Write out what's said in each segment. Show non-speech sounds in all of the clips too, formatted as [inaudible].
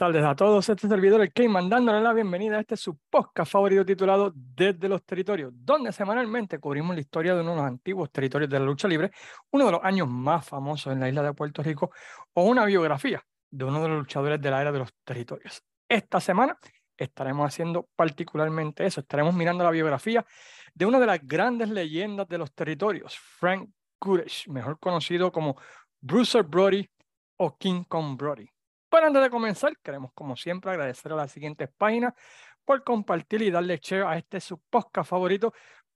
Tardes a todos. Este servidor, el Keyman, dándole la bienvenida a este su podcast favorito titulado Desde los Territorios, donde semanalmente cubrimos la historia de uno de los antiguos territorios de la lucha libre, uno de los años más famosos en la isla de Puerto Rico, o una biografía de uno de los luchadores de la era de los territorios. Esta semana estaremos haciendo particularmente eso. Estaremos mirando la biografía de una de las grandes leyendas de los territorios, Frank Goodish, mejor conocido como Bruiser Brody o King Kong Brody. Pero antes de comenzar, queremos como siempre agradecer a las siguientes páginas por compartir y darle share a este su podcast favorito,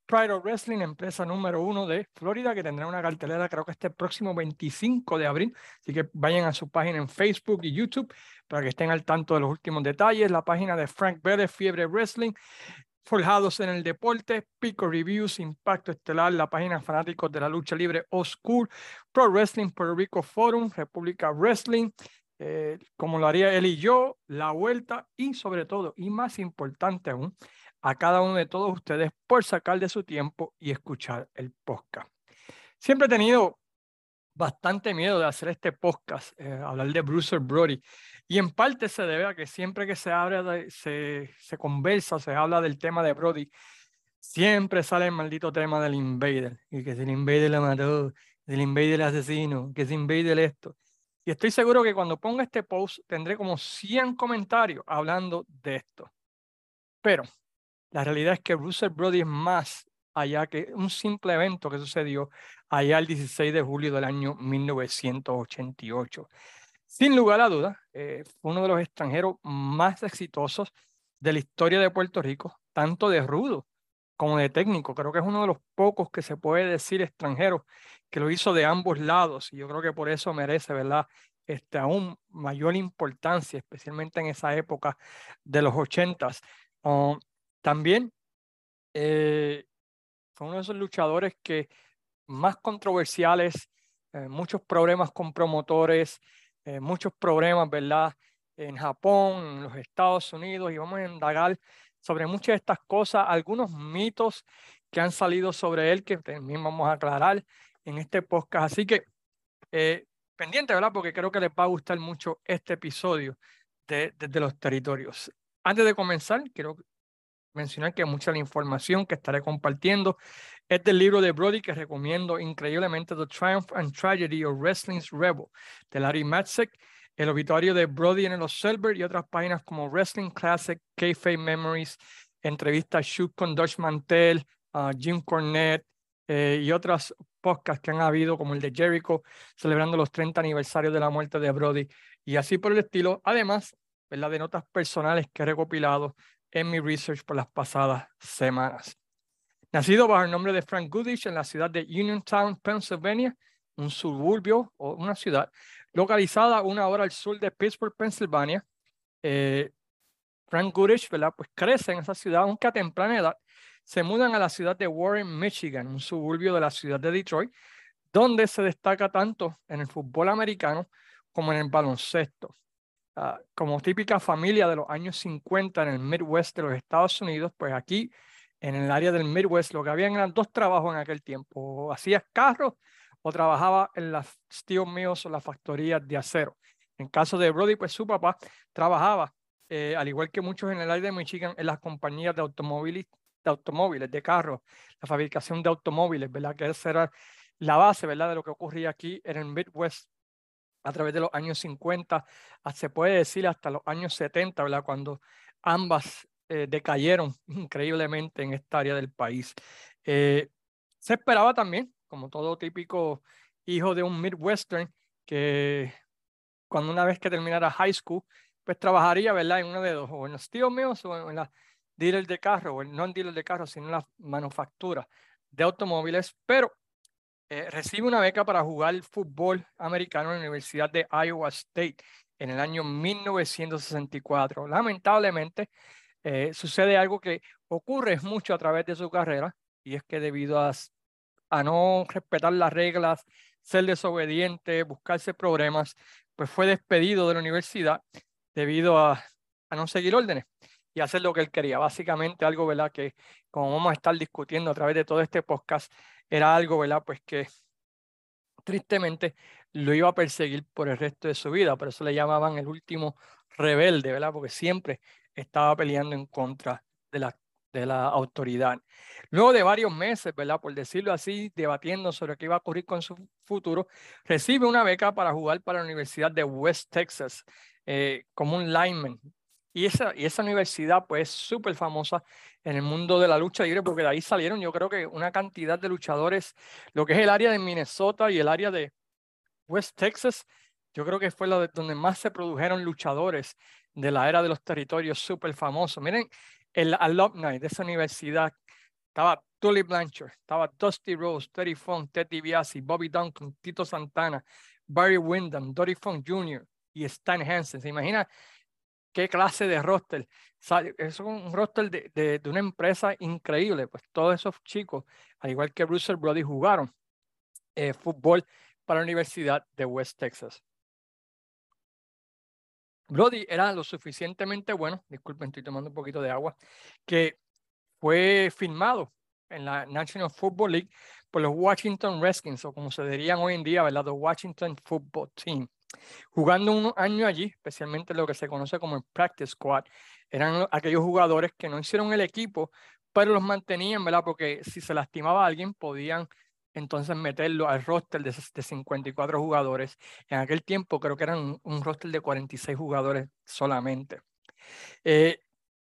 Pride of Wrestling, empresa número uno de Florida, que tendrá una cartelera creo que este próximo 25 de abril. Así que vayan a su página en Facebook y YouTube para que estén al tanto de los últimos detalles. La página de Frank Vélez, Fiebre Wrestling, Forjados en el Deporte, Pico Reviews, Impacto Estelar, la página Fanáticos de la Lucha Libre Oscur, Pro Wrestling Puerto Rico Forum, República Wrestling, eh, como lo haría él y yo, la vuelta y sobre todo, y más importante aún, a cada uno de todos ustedes por sacar de su tiempo y escuchar el podcast. Siempre he tenido bastante miedo de hacer este podcast, eh, hablar de Bruce Brody, y en parte se debe a que siempre que se abre, se, se conversa, se habla del tema de Brody, siempre sale el maldito tema del Invader, y que si el Invader le mató, que el Invader el asesino, que si Invader esto. Y estoy seguro que cuando ponga este post tendré como 100 comentarios hablando de esto. Pero la realidad es que Bruce Brody es más allá que un simple evento que sucedió allá el 16 de julio del año 1988. Sin lugar a dudas, eh, fue uno de los extranjeros más exitosos de la historia de Puerto Rico, tanto de rudo como de técnico. Creo que es uno de los pocos que se puede decir extranjeros que lo hizo de ambos lados y yo creo que por eso merece, ¿verdad? Este, aún mayor importancia, especialmente en esa época de los ochentas. Um, también eh, fue uno de esos luchadores que más controversiales, eh, muchos problemas con promotores, eh, muchos problemas, ¿verdad? En Japón, en los Estados Unidos, y vamos a indagar sobre muchas de estas cosas, algunos mitos que han salido sobre él que también vamos a aclarar en este podcast. Así que eh, pendiente, ¿verdad? Porque creo que les va a gustar mucho este episodio de, de, los territorios. Antes de comenzar, quiero mencionar que mucha la información que estaré compartiendo es del libro de Brody que recomiendo increíblemente, The Triumph and Tragedy of Wrestling's Rebel, de Larry Matzek, el obituario de Brody en los Silver y otras páginas como Wrestling Classic, K-Fame Memories, entrevistas Shoot con Dutch Mantel, Jim Cornette eh, y otras podcasts que han habido, como el de Jericho, celebrando los 30 aniversarios de la muerte de Brody y así por el estilo. Además, ¿verdad? de notas personales que he recopilado en mi research por las pasadas semanas. Nacido bajo el nombre de Frank Goodish en la ciudad de Uniontown, Pennsylvania, un suburbio o una ciudad localizada una hora al sur de Pittsburgh, Pennsylvania. Eh, Frank Goodish, ¿verdad? Pues crece en esa ciudad, aunque a temprana edad se mudan a la ciudad de Warren, Michigan, un suburbio de la ciudad de Detroit, donde se destaca tanto en el fútbol americano como en el baloncesto. Ah, como típica familia de los años 50 en el Midwest de los Estados Unidos, pues aquí en el área del Midwest lo que habían eran dos trabajos en aquel tiempo. Hacías carros o trabajaba en las Steel Mills o las factorías de acero. En caso de Brody, pues su papá trabajaba, eh, al igual que muchos en el área de Michigan, en las compañías de automóviles, de automóviles, de carros, la fabricación de automóviles, ¿verdad? Que esa era la base, ¿verdad? De lo que ocurría aquí en el Midwest a través de los años 50, se puede decir hasta los años 70, ¿verdad? Cuando ambas eh, decayeron [laughs] increíblemente en esta área del país. Eh, se esperaba también, como todo típico hijo de un Midwestern, que cuando una vez que terminara high school, pues trabajaría, ¿verdad? En uno de dos, o en los tíos míos o en la dealer de carro, o no en dealer de carro, sino en la manufactura de automóviles, pero eh, recibe una beca para jugar fútbol americano en la Universidad de Iowa State en el año 1964. Lamentablemente, eh, sucede algo que ocurre mucho a través de su carrera, y es que debido a, a no respetar las reglas, ser desobediente, buscarse problemas, pues fue despedido de la universidad debido a, a no seguir órdenes y hacer lo que él quería. Básicamente algo, ¿verdad? Que como vamos a estar discutiendo a través de todo este podcast, era algo, ¿verdad? Pues que tristemente lo iba a perseguir por el resto de su vida. Por eso le llamaban el último rebelde, ¿verdad? Porque siempre estaba peleando en contra de la, de la autoridad. Luego de varios meses, ¿verdad? Por decirlo así, debatiendo sobre qué iba a ocurrir con su futuro, recibe una beca para jugar para la Universidad de West Texas eh, como un lineman. Y esa, y esa universidad, pues, es súper famosa en el mundo de la lucha libre, porque de ahí salieron, yo creo que una cantidad de luchadores, lo que es el área de Minnesota y el área de West Texas, yo creo que fue lo de donde más se produjeron luchadores de la era de los territorios súper famosos. Miren, el alumni de esa universidad estaba Tully Blanchard, estaba Dusty Rose, Teddy Funk, Ted DiBiase, Bobby Duncan, Tito Santana, Barry Windham, Dory Funk Jr. y Stan Hansen. ¿Se imagina qué clase de roster? Es un roster de, de, de, una empresa increíble. Pues todos esos chicos, al igual que Bruce Brody, jugaron eh, fútbol para la Universidad de West Texas. Brody era lo suficientemente bueno, disculpen, estoy tomando un poquito de agua, que fue firmado en la National Football League por los Washington Redskins, o como se dirían hoy en día, ¿verdad? The Washington Football Team. Jugando un año allí, especialmente lo que se conoce como el Practice Squad, eran aquellos jugadores que no hicieron el equipo, pero los mantenían, ¿verdad? Porque si se lastimaba alguien, podían entonces meterlo al roster de, de 54 jugadores. En aquel tiempo creo que eran un, roster de 46 jugadores solamente. Eh,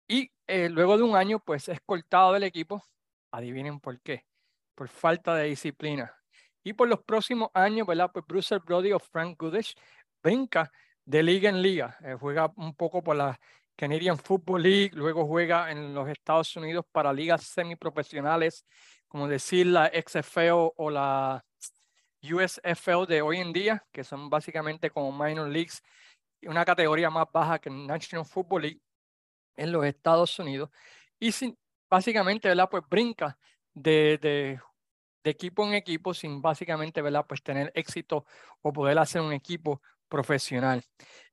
y eh, luego de un año, pues es cortado del equipo. Adivinen por qué. Por falta de disciplina. Y por los próximos años, ¿verdad? Pues Bruce Brody o Frank Goodish brinca de liga en liga. Eh, juega un poco por la Canadian Football League, luego juega en los Estados Unidos para ligas semiprofesionales como decir la XFL o la USFL de hoy en día, que son básicamente como minor leagues, una categoría más baja que National Football League en los Estados Unidos. Y sin, básicamente, ¿verdad? Pues brinca de, de, equipo en equipo sin básicamente, ¿verdad? Pues tener éxito o poder hacer un equipo profesional.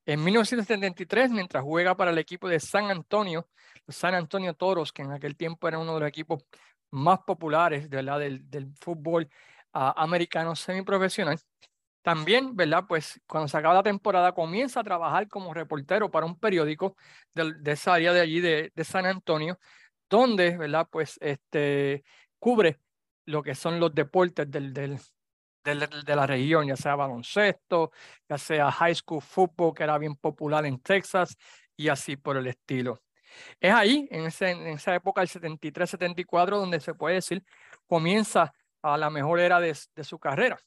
En 1973, mientras juega para el equipo de San Antonio, San Antonio Toros, que en aquel tiempo era uno de los equipos más populares ¿verdad? Del, del fútbol uh, americano semiprofesional. También, ¿verdad? Pues cuando se acaba la temporada comienza a trabajar como reportero para un periódico de, de esa área de allí de, de, San Antonio, donde, ¿verdad? Pues este, cubre lo que son los deportes del, del, del, de la región, ya sea baloncesto, ya sea high school football, que era bien popular en Texas, y así por el estilo. Es ahí, en, ese, en esa época, el 73-74, donde se puede decir, comienza a la mejor era de, de su carrera.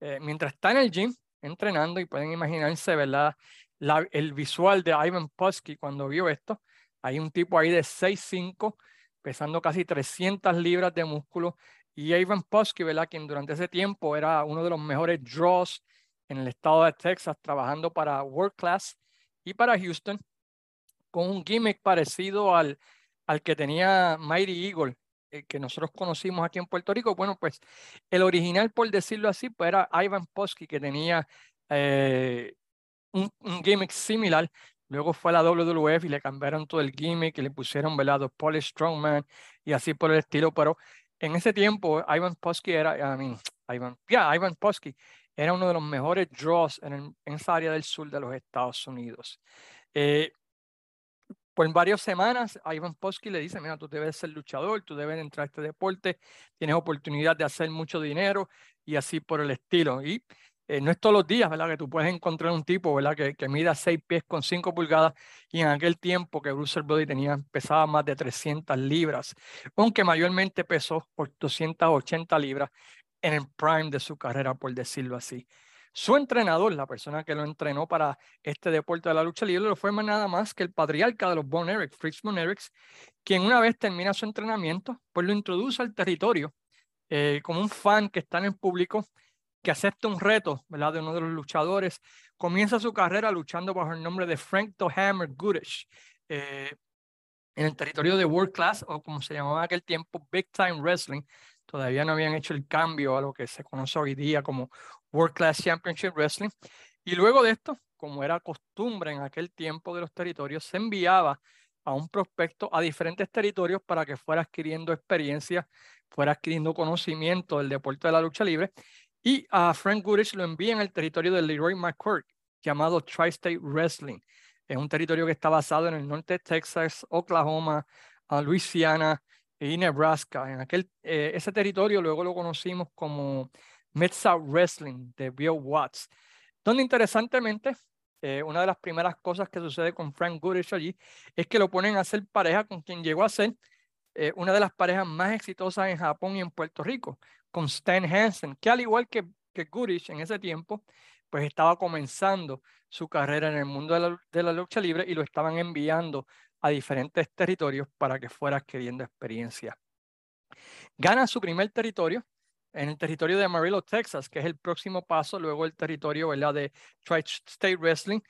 Eh, mientras está en el gym, entrenando, y pueden imaginarse, ¿verdad? La, el visual de Ivan Putski cuando vio esto. Hay un tipo ahí de 6'5", pesando casi 300 libras de músculo. Y Ivan Putski, ¿verdad? Quien durante ese tiempo era uno de los mejores draws en el estado de Texas, trabajando para World Class y para Houston con un gimmick parecido al, al que tenía Mighty Eagle, eh, que nosotros conocimos aquí en Puerto Rico. Bueno, pues el original, por decirlo así, pues era Ivan Posky, que tenía eh, un, gimmick similar. Luego fue a la WWF y le cambiaron todo el gimmick y le pusieron, velado Polish Strongman y así por el estilo. Pero en ese tiempo, Ivan Posky era, I mean, Ivan, yeah, Ivan Posky era uno de los mejores draws en, el, en esa área del sur de los Estados Unidos. Eh, por varias semanas a Ivan Posky le dice, mira, tú debes ser luchador, tú debes entrar a este deporte, tienes oportunidad de hacer mucho dinero y así por el estilo. Y eh, no es todos los días, ¿verdad? Que tú puedes encontrar un tipo, ¿verdad? Que, que mida 6 pies con 5 pulgadas y en aquel tiempo que Bruce Brody tenía, pesaba más de 300 libras, aunque mayormente pesó por 280 libras en el prime de su carrera, por decirlo así. Su entrenador, la persona que lo entrenó para este deporte de la lucha libre, lo fue nada más que el patriarca de los Von Erich, Fritz Von Erich, quien una vez termina su entrenamiento, pues lo introduce al territorio eh, como un fan que está en el público, que acepta un reto ¿verdad? de uno de los luchadores, comienza su carrera luchando bajo el nombre de Frank the Hammer Goodish, eh, en el territorio de World Class, o como se llamaba en aquel tiempo, Big Time Wrestling. Todavía no habían hecho el cambio a lo que se conoce hoy día como World Class Championship Wrestling. Y luego de esto, como era costumbre en aquel tiempo de los territorios, se enviaba a un prospecto a diferentes territorios para que fuera adquiriendo experiencia, fuera adquiriendo conocimiento del deporte de la lucha libre. Y a Frank Goodrich lo envían al territorio de Leroy McCourt, llamado Tri-State Wrestling. Es un territorio que está basado en el norte de Texas, Oklahoma, Louisiana y Nebraska. En aquel, eh, ese territorio luego lo conocimos como Mid-South Wrestling de Bill Watts, donde interesantemente eh, una de las primeras cosas que sucede con Frank Goodrich allí es que lo ponen a hacer pareja con quien llegó a ser eh, una de las parejas más exitosas en Japón y en Puerto Rico, con Stan Hansen, que al igual que, que Goodrich en ese tiempo, pues estaba comenzando su carrera en el mundo de la, de la lucha libre y lo estaban enviando a diferentes territorios para que fuera adquiriendo experiencia. Gana su primer territorio en el territorio de Amarillo, Texas, que es el próximo paso, luego el territorio ¿verdad? de Tri-State Wrestling,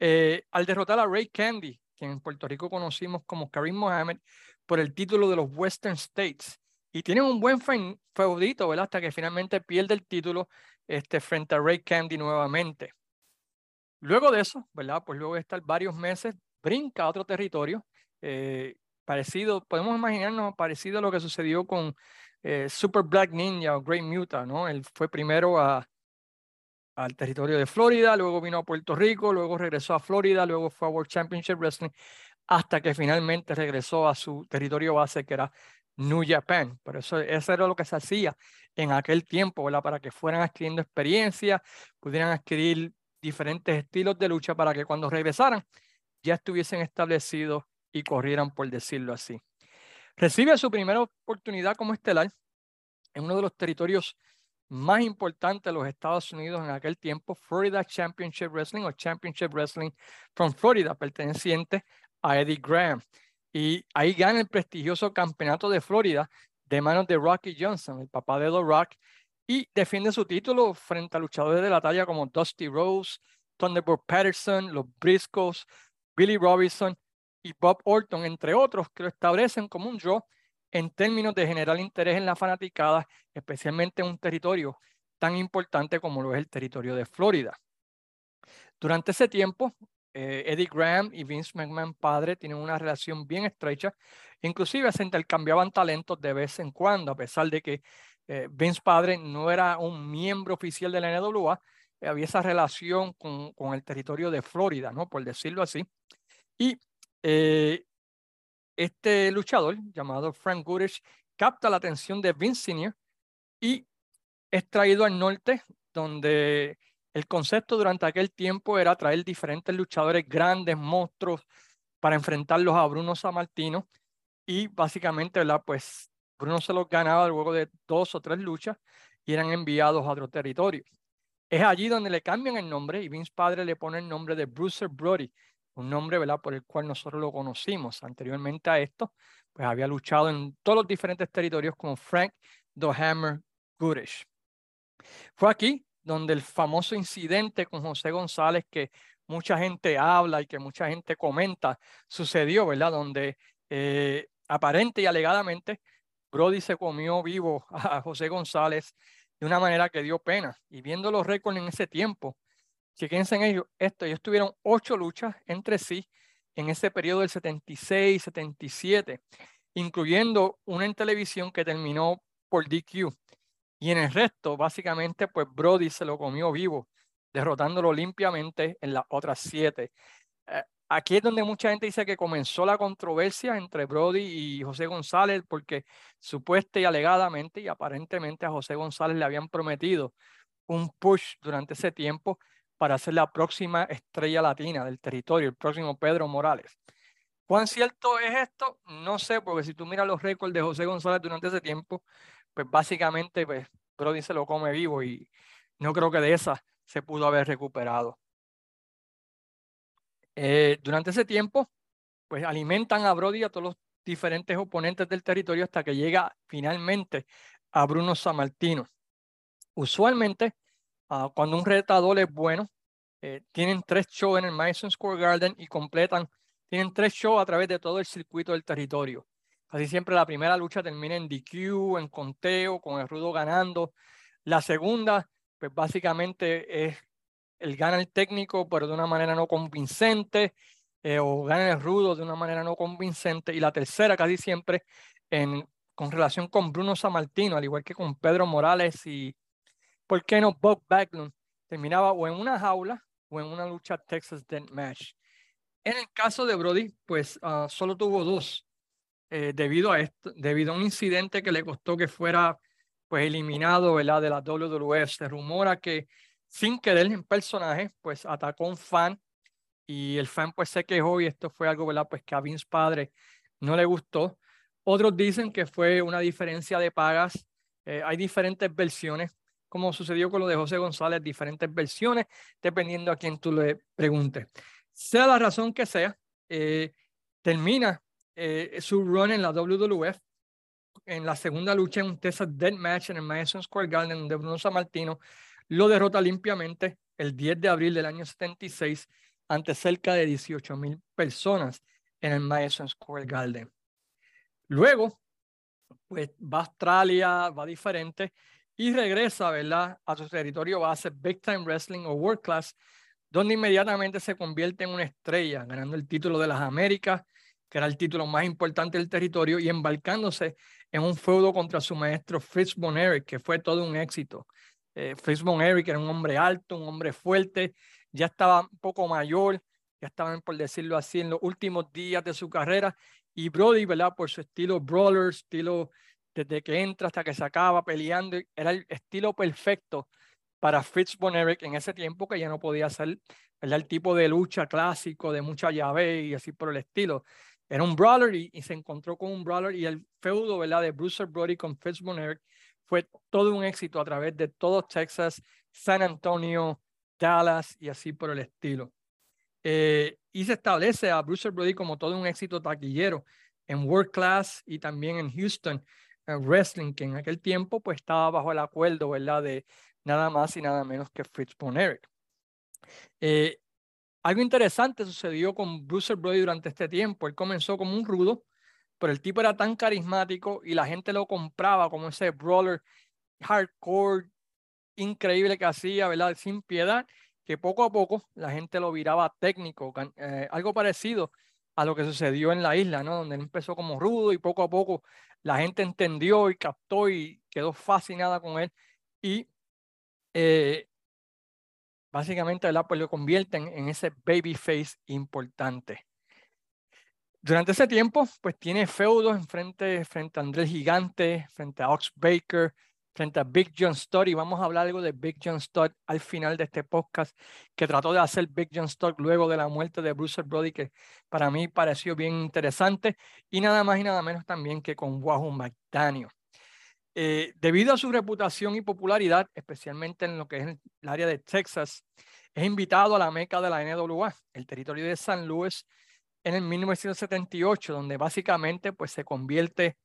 eh, al derrotar a Ray Candy, quien en Puerto Rico conocimos como Karim Mohammed, por el título de los Western States. Y tienen un buen feudito, ¿verdad? Hasta que finalmente pierde el título este, frente a Ray Candy nuevamente. Luego de eso, ¿verdad? Pues luego de estar varios meses, brinca a otro territorio, eh, parecido, podemos imaginarnos parecido a lo que sucedió con eh, Super Black Ninja o Great Muta, ¿no? Él fue primero a, al territorio de Florida, luego vino a Puerto Rico, luego regresó a Florida, luego fue a World Championship Wrestling, hasta que finalmente regresó a su territorio base, que era New Japan. Por eso, eso era lo que se hacía en aquel tiempo, ¿verdad? Para que fueran adquiriendo experiencia, pudieran adquirir diferentes estilos de lucha para que cuando regresaran ya estuviesen establecidos y corrieran, por decirlo así. Recibe su primera oportunidad como estelar en uno de los territorios más importantes de los Estados Unidos en aquel tiempo, Florida Championship Wrestling o Championship Wrestling from Florida, perteneciente a Eddie Graham. Y ahí gana el prestigioso campeonato de Florida de manos de Rocky Johnson, el papá de The Rock, y defiende su título frente a luchadores de la talla como Dusty Rose, Thunderbolt Patterson, los Briscoes, Billy Robinson y Bob Orton, entre otros, que lo establecen como un draw en términos de generar interés en la fanaticada, especialmente en un territorio tan importante como lo es el territorio de Florida. Durante ese tiempo, eh, Eddie Graham y Vince McMahon padre tienen una relación bien estrecha, inclusive se intercambiaban talentos de vez en cuando, a pesar de que eh, Vince padre no era un miembro oficial de la NWA, eh, había esa relación con, con, el territorio de Florida, ¿no? Por decirlo así. Y eh, este luchador llamado Frank Goodrich capta la atención de Vince Sr. y es traído al norte, donde el concepto durante aquel tiempo era traer diferentes luchadores grandes, monstruos, para enfrentarlos a Bruno Sammartino. Y básicamente, ¿verdad? Pues Bruno se los ganaba luego de dos o tres luchas y eran enviados a otro territorio. Es allí donde le cambian el nombre y Vince Padre le pone el nombre de Bruce Brody, un nombre ¿verdad? por el cual nosotros lo conocimos. Anteriormente a esto, pues había luchado en todos los diferentes territorios como Frank The Hammer Goodish. Fue aquí donde el famoso incidente con José González que mucha gente habla y que mucha gente comenta sucedió, ¿verdad? Donde eh, aparente y alegadamente Brody se comió vivo a José González de una manera que dio pena. Y viendo los récords en ese tiempo, Chequense en ello, esto, ellos tuvieron ocho luchas entre sí en ese periodo del 76, 77, incluyendo una en televisión que terminó por DQ. Y en el resto, básicamente, pues Brody se lo comió vivo, derrotándolo limpiamente en las otras siete. Eh, aquí es donde mucha gente dice que comenzó la controversia entre Brody y José González, porque supuesta y alegadamente y aparentemente a José González le habían prometido un push durante ese tiempo para ser la próxima estrella latina del territorio, el próximo Pedro Morales. ¿Cuán cierto es esto? No sé, porque si tú miras los récords de José González durante ese tiempo, pues básicamente pues, Brody se lo come vivo y no creo que de esa se pudo haber recuperado. Eh, durante ese tiempo, pues alimentan a Brody a todos los diferentes oponentes del territorio hasta que llega finalmente a Bruno Sammartino. Usualmente Ah, cuando un retador es bueno, eh, tienen tres shows en el Madison Square Garden y completan, tienen tres shows a través de todo el circuito del territorio. Casi siempre la primera lucha termina en DQ, en conteo, con el rudo ganando. La segunda, pues básicamente es el gana el técnico, pero de una manera no convincente, eh, o gana el rudo de una manera no convincente. Y la tercera, casi siempre, en, con relación con Bruno Sammartino, al igual que con Pedro Morales y ¿por qué no Bob Backlund terminaba o en una jaula o en una lucha Texas Death Match? En el caso de Brody, pues ah, solo tuvo dos, eh, debido, a esto, debido a un incidente que le costó que fuera pues eliminado ¿verdad? de la WWF. Se rumora que sin querer en personaje, pues atacó a un fan y el fan pues se quejó y esto fue algo, ¿verdad? Pues que a Vince padre no le gustó. Otros dicen que fue una diferencia de pagas. Eh, hay diferentes versiones, como sucedió con lo de José González, diferentes versiones, dependiendo a quién tú le preguntes. Sea la razón que sea, eh, termina eh, su run en la WWF en la segunda lucha en un Texas Dead Match en el Madison Square Garden, donde Bruno Sammartino lo derrota limpiamente el 10 de abril del año 76 ante cerca de 18 mil personas en el Madison Square Garden. Luego, pues va a Australia, va diferente y regresa, ¿verdad?, a su territorio base Big Time Wrestling o World Class, donde inmediatamente se convierte en una estrella, ganando el título de las Américas, que era el título más importante del territorio, y embarcándose en un feudo contra su maestro Fritz Von Erich, que fue todo un éxito. Eh, Fritz Von Erich era un hombre alto, un hombre fuerte, ya estaba un poco mayor, ya estaban, por decirlo así, en los últimos días de su carrera, y Brody, ¿verdad? Por su estilo brawler, estilo desde que entra hasta que se acaba peleando, era el estilo perfecto para Fritz Von Erich en ese tiempo que ya no podía ser el tipo de lucha clásico de mucha llave y así por el estilo. Era un brawler y, se encontró con un brawler y el feudo ¿verdad? de Bruce Brody con Fitz fue todo un éxito a través de todo Texas, San Antonio, Dallas y así por el estilo. Eh, y se establece a Bruce Brody como todo un éxito taquillero en World Class y también en Houston Wrestling, que en aquel tiempo pues estaba bajo el acuerdo, ¿verdad? De nada más y nada menos que Fritz Eh, algo interesante sucedió con Bruce Brody durante este tiempo. Él comenzó como un rudo, pero el tipo era tan carismático y la gente lo compraba como ese brawler hardcore increíble que hacía, ¿verdad? Sin piedad, que poco a poco la gente lo viraba técnico, eh, algo parecido a lo que sucedió en la isla, ¿no? Donde él empezó como rudo y poco a poco la gente entendió y captó y quedó fascinada con él y eh, básicamente ¿verdad? Pues lo convierten en ese babyface importante. Durante ese tiempo, pues tiene feudos en frente, frente a Andrés Gigante, frente a Ox Baker, frente a Big John Stott, y vamos a hablar algo de Big John Stott al final de este podcast, que trató de hacer Big John Stott luego de la muerte de Bruce Brody, que para mí pareció bien interesante, y nada más y nada menos también que con Wahoo McDaniel. Eh, debido a su reputación y popularidad, especialmente en lo que es el área de Texas, es invitado a la meca de la NWA, el territorio de San Luis, en el 1978, donde básicamente pues, se convierte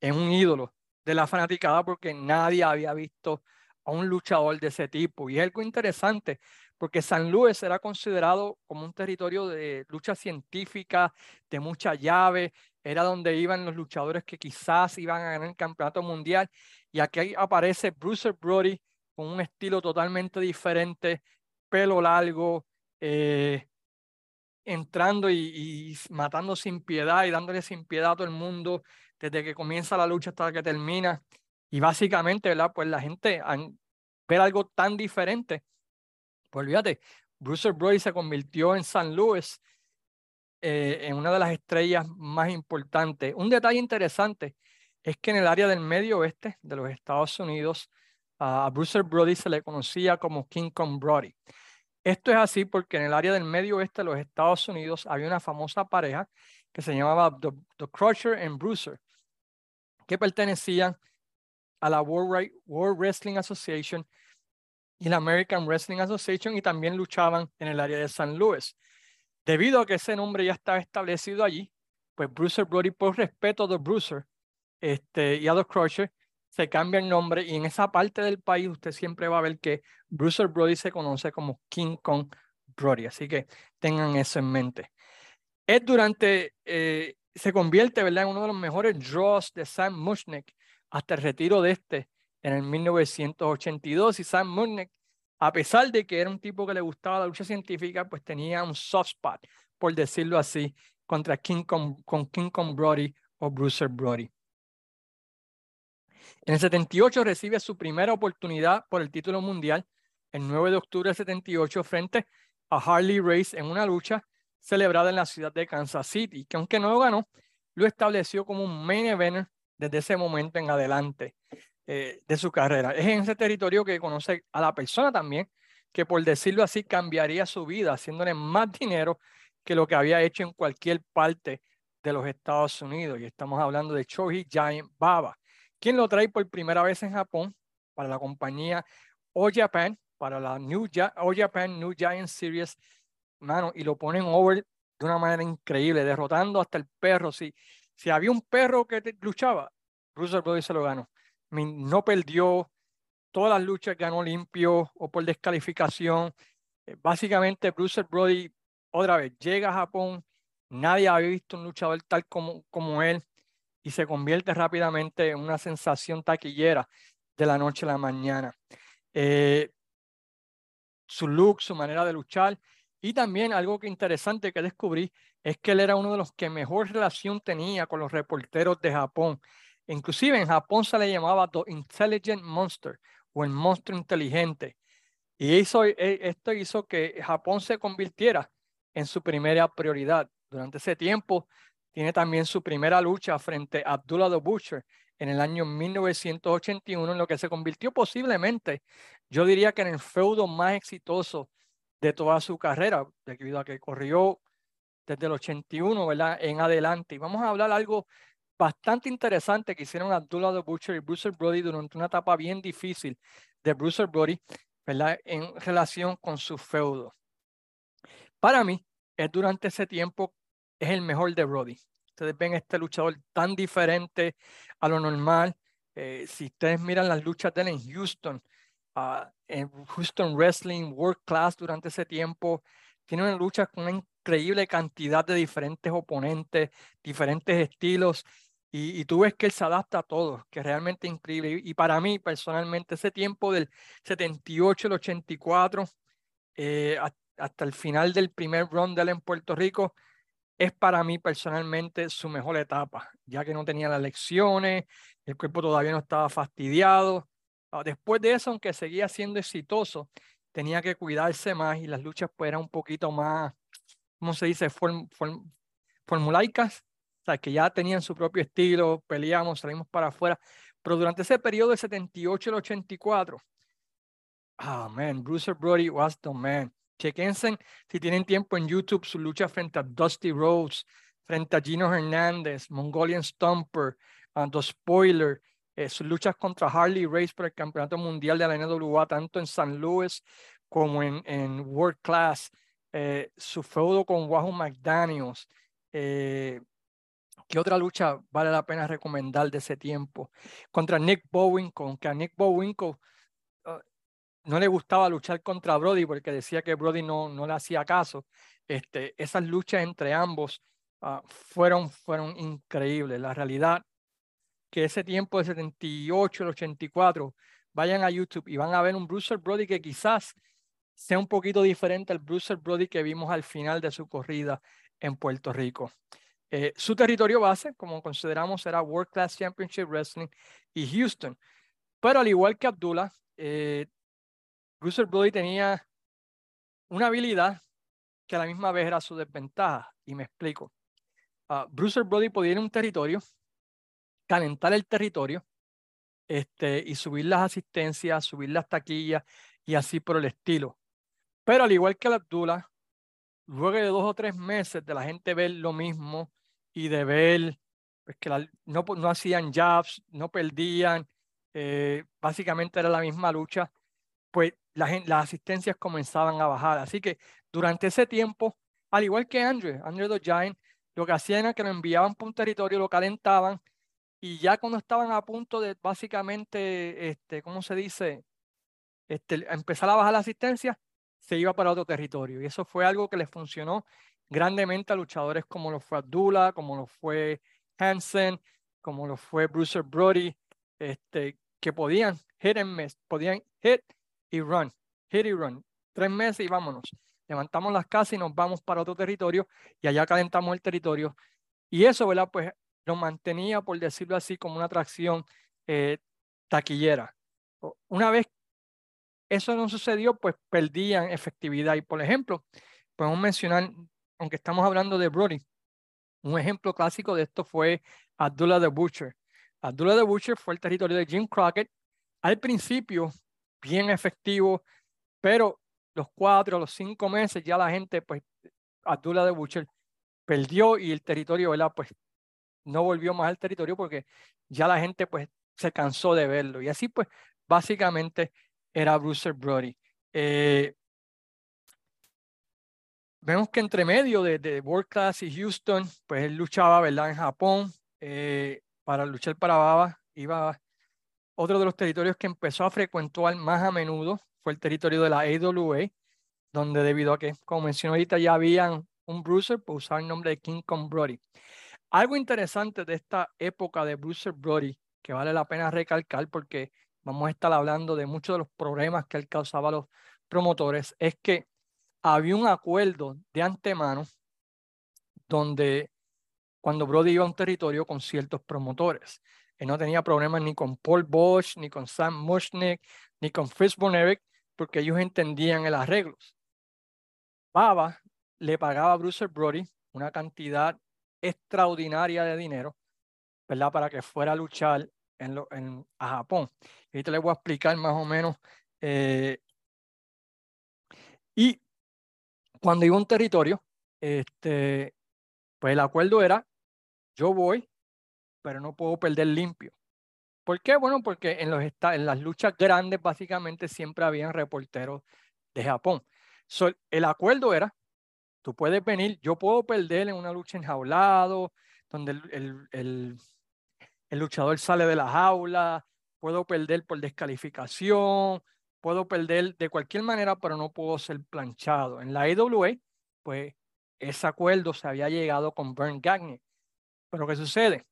en un ídolo de la fanaticada porque nadie había visto a un luchador de ese tipo. Y es algo interesante porque San Luis era considerado como un territorio de lucha científica, de mucha llave, era donde iban los luchadores que quizás iban a ganar el campeonato mundial. Y aquí aparece Bruce Brody con un estilo totalmente diferente, pelo largo, eh, entrando y, matando sin piedad y dándole sin piedad a todo el mundo desde que comienza la lucha hasta que termina. Y básicamente, ¿verdad? Pues la gente ver algo tan diferente. Pues olvídate, Bruce Brody se convirtió en San Luis eh, en una de las estrellas más importantes. Un detalle interesante es que en el área del medio oeste de los Estados Unidos, a Bruce Brody se le conocía como King Kong Brody. Esto es así porque en el área del medio oeste de los Estados Unidos había una famosa pareja que se llamaba The, Crusher and Bruiser, que pertenecían a la World, World Wrestling Association y la American Wrestling Association y también luchaban en el área de San Luis. Debido a que ese nombre ya estaba establecido allí, pues Bruiser Brody, por respeto de Bruiser este, y a los Crusher, se cambia el nombre y en esa parte del país usted siempre va a ver que Bruiser Brody se conoce como King Kong Brody. Así que tengan eso en mente. Es durante, eh, se convierte ¿verdad? en uno de los mejores draws de Sam Mushnick hasta el retiro de este en el 1982 y Sam Mushnick a pesar de que era un tipo que le gustaba la lucha científica, pues tenía un soft spot, por decirlo así, contra King con King Kong Brody o Bruiser Brody. En el 78 recibe su primera oportunidad por el título mundial el 9 de octubre del 78 frente a Harley Race en una lucha celebrada en la ciudad de Kansas City, que aunque no lo ganó, lo estableció como un main eventer desde ese momento en adelante eh, de su carrera. Es en ese territorio que conoce a la persona también, que por decirlo así cambiaría su vida, haciéndole más dinero que lo que había hecho en cualquier parte de los Estados Unidos. Y estamos hablando de Shohei Giant Baba, quien lo trae por primera vez en Japón para la compañía O Japan, para la New O Japan New Giant Series, mano, y lo ponen over de una manera increíble, derrotando hasta el perro. Si, si había un perro que luchaba, Bruce Brody se lo ganó. No perdió, todas las luchas ganó limpio o por descalificación. Eh, básicamente, Bruce Brody, otra vez, llega a Japón, nadie había visto un luchador tal como, como él y se convierte rápidamente en una sensación taquillera de la noche a la mañana. Eh, su look, su manera de luchar y también algo que interesante que descubrí es que él era uno de los que mejor relación tenía con los reporteros de Japón. Inclusive en Japón se le llamaba The Intelligent Monster o el monstruo inteligente. Y eso, e, esto hizo que Japón se convirtiera en su primera prioridad. Durante ese tiempo tiene también su primera lucha frente a Abdullah the Butcher en el año 1981, en lo que se convirtió posiblemente, yo diría que en el feudo más exitoso de toda su carrera, debido a que corrió desde el 81, ¿verdad? En adelante. Y vamos a hablar algo bastante interesante que hicieron Abdullah the Butcher y Bruce Brody durante una etapa bien difícil de Bruce Brody, ¿verdad? En relación con su feudo. Para mí, es durante ese tiempo, es el mejor de Brody. Ustedes ven este luchador tan diferente a lo normal. Eh, si ustedes miran las luchas de él Houston, uh, Houston Wrestling, World Class durante ese tiempo, tiene una lucha con una increíble cantidad de diferentes oponentes, diferentes estilos, y, tú ves que él se adapta a todo, que es realmente increíble. Y, para mí, personalmente, ese tiempo del 78 al 84, eh, hasta el final del primer round de él en Puerto Rico, es para mí personalmente su mejor etapa, ya que no tenía las lecciones, el cuerpo todavía no estaba fastidiado. Ah, después de eso, aunque seguía siendo exitoso, tenía que cuidarse más y las luchas pues eran un poquito más, ¿cómo se dice? Form, formulaicas, o sea, que ya tenían su propio estilo, peleamos, salimos para afuera. Pero durante ese periodo de 78 al 84, ah, man, Bruce Brody was the man. Chequense si tienen tiempo en YouTube su lucha frente a Dusty Rhodes, frente a Gino Hernández, Mongolian Stomper, uh, Spoiler, eh, sus luchas contra Harley Race por el Campeonato Mundial de la NWA, tanto en San Luis como en, en World Class, eh, su feudo con Wahoo McDaniels. Eh, ¿Qué otra lucha vale la pena recomendar de ese tiempo? Contra Nick Bowen, con que a Nick Bowinkle no le gustaba luchar contra Brody porque decía que Brody no, no le hacía caso. Este, esas luchas entre ambos ah, fueron, fueron increíbles. La realidad que ese tiempo de 78 al 84, vayan a YouTube y van a ver un Bruce Brody que quizás sea un poquito diferente al Bruce Brody que vimos al final de su corrida en Puerto Rico. Eh, su territorio base, como consideramos, era World Class Championship Wrestling y Houston. Pero al igual que Abdullah, eh, Brody tenía una habilidad que a la misma vez era su desventaja, y me explico. Uh, Brody podía ir a un territorio, calentar el territorio, este, y subir las asistencias, subir las taquillas y así por el estilo. Pero al igual que la Abdullah, luego de dos o tres meses de la gente ver lo mismo y de ver pues, que no, no hacían jabs, no perdían, eh, básicamente era la misma lucha, pues las, asistencias comenzaban a bajar. Así que durante ese tiempo, al igual que Andrew, Andrew the Giant, lo que hacían era que lo enviaban por un territorio, lo calentaban y ya cuando estaban a punto de básicamente, este, ¿cómo se dice? Este, empezar a bajar la asistencia, se iba para otro territorio. Y eso fue algo que les funcionó grandemente a luchadores como lo fue Abdullah, como lo fue Hansen, como lo fue Bruce Brody, este, que podían hit and miss, podían hit y run, hit y run. Tres meses y vámonos. Levantamos las casas y nos vamos para otro territorio y allá calentamos el territorio. Y eso, ¿verdad? Pues lo mantenía, por decirlo así, como una atracción eh, taquillera. Una vez eso no sucedió, pues perdían efectividad. Y por ejemplo, podemos mencionar, aunque estamos hablando de Brody, un ejemplo clásico de esto fue Abdullah the Butcher. Abdullah the Butcher fue el territorio de Jim Crockett. Al principio, bien efectivo, pero los cuatro, los cinco meses ya la gente, pues, Abdullah the Butcher perdió y el territorio, ¿verdad? Pues no volvió más al territorio porque ya la gente, pues, se cansó de verlo. Y así, pues, básicamente era Bruce Brody. Eh, vemos que entre medio de, de, World Class y Houston, pues él luchaba, ¿verdad? En Japón, eh, para luchar para Baba, iba otro de los territorios que empezó a frecuentar más a menudo fue el territorio de la AWA, donde debido a que, como mencioné ahorita, ya habían un Bruiser, pues usaba el nombre de King Kong Brody. Algo interesante de esta época de Bruiser Brody, que vale la pena recalcar porque vamos a estar hablando de muchos de los problemas que él causaba a los promotores, es que había un acuerdo de antemano donde cuando Brody iba a un territorio con ciertos promotores, él no tenía problemas ni con Paul Bosch, ni con Sam Mushnick, ni con Fritz Eric, porque ellos entendían el arreglo. Baba le pagaba a Bruce Brody una cantidad extraordinaria de dinero, ¿verdad? Para que fuera a luchar en, lo, en a Japón. Y te les voy a explicar más o menos. Eh, y cuando iba a un territorio, este, pues el acuerdo era, yo voy, pero no puedo perder limpio. ¿Por qué? Bueno, porque en, los en las luchas grandes básicamente siempre habían reporteros de Japón. el acuerdo era, tú puedes venir, yo puedo perder en una lucha enjaulado, donde el, el, luchador sale de la jaula, puedo perder por descalificación, puedo perder de cualquier manera, pero no puedo ser planchado. En la IWA, pues ese acuerdo se había llegado con Vern Gagne. Pero ¿qué sucede?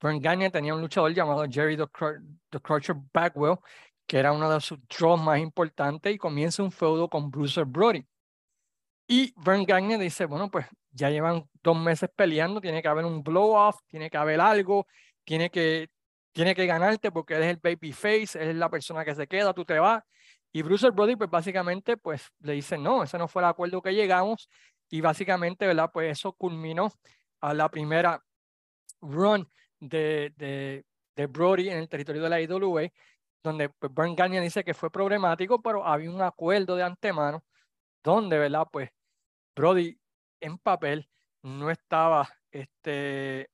Vern Gagne tenía un luchador llamado Jerry the, Crusher Bagwell, que era uno de sus draws más importantes, y comienza un feudo con Bruiser Brody. Y Vern Gagne dice, bueno, pues ya llevan dos meses peleando, tiene que haber un blow-off, tiene que haber algo, tiene que, tiene que ganarte porque eres el baby face, es la persona que se queda, tú te vas. Y Bruce Brody, pues básicamente, pues le dice, no, ese no fue el acuerdo que llegamos. Y básicamente, ¿verdad? Pues eso culminó a la primera run de, de, de Brody en el territorio de la IWA, donde pues, Burn Gagnon dice que fue problemático, pero había un acuerdo de antemano donde, ¿verdad? Pues Brody en papel no estaba este,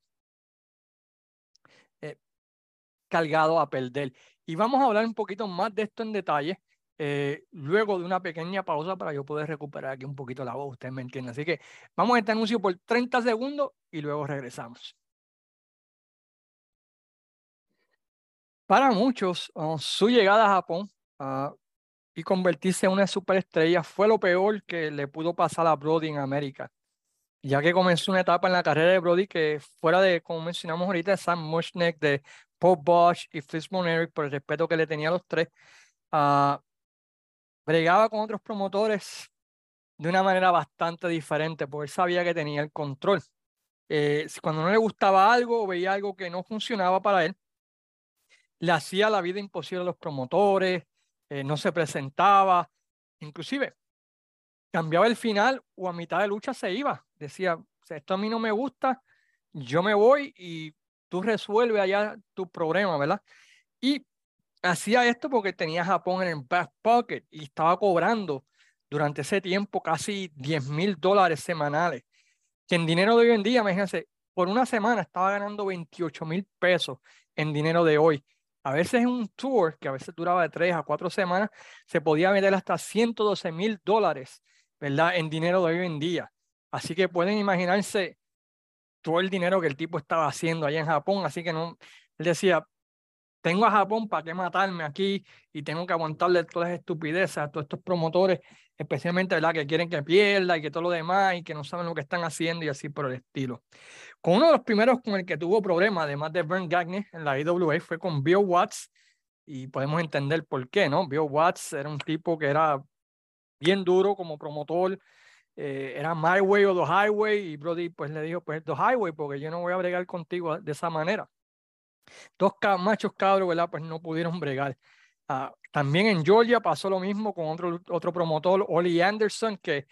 cargado a perder. Y vamos a hablar un poquito más de esto en detalle eh, luego de una pequeña pausa para yo poder recuperar aquí un poquito la voz, ustedes me entienden. Así que vamos a este anuncio por 30 segundos y luego regresamos. Para muchos, oh, su llegada a Japón ah, y convertirse en una superestrella fue lo peor que le pudo pasar a Brody en América ya que comenzó una etapa en la carrera de Brody que fuera de, como mencionamos ahorita, Sam Mushnick, de Paul Bosch y Fritz Eric, por el respeto que le tenía a los tres, uh, bregaba con otros promotores de una manera bastante diferente, porque él sabía que tenía el control. Eh, cuando no le gustaba algo o veía algo que no funcionaba para él, le hacía la vida imposible a los promotores, eh, no se presentaba, inclusive cambiaba el final o a mitad de lucha se iba. Decía, esto a mí no me gusta, yo me voy y tú resuelves allá tu problema, ¿verdad? Y hacía esto porque tenía Japón en el back pocket y estaba cobrando durante ese tiempo casi 10 mil dólares semanales, que en dinero de hoy en día, imagínense, por una semana estaba ganando 28 mil pesos en dinero de hoy. A veces en un tour, que a veces duraba de 3 a 4 semanas, se podía vender hasta 112 mil dólares, ¿verdad? En dinero de hoy en día. Así que pueden imaginarse todo el dinero que el tipo estaba haciendo allá en Japón, así que no, él decía, tengo a Japón para qué matarme aquí y tengo que aguantarle todas las estupideces a todos estos promotores, especialmente ¿verdad? que quieren que pierda y que todo lo demás y que no saben lo que están haciendo y así por el estilo. Con uno de los primeros con el que tuvo problemas, además de Vern Gagne en la IWA, fue con Bill Watts y podemos entender por qué, ¿no? Bill Watts era un tipo que era bien duro como promotor, eh, era My Way o The Highway y Brody pues le dijo pues The Highway porque yo no voy a bregar contigo de esa manera. Dos machos cabros, ¿verdad? Pues no pudieron bregar. Ah, también en Georgia pasó lo mismo con otro, otro promotor, Oli Anderson, que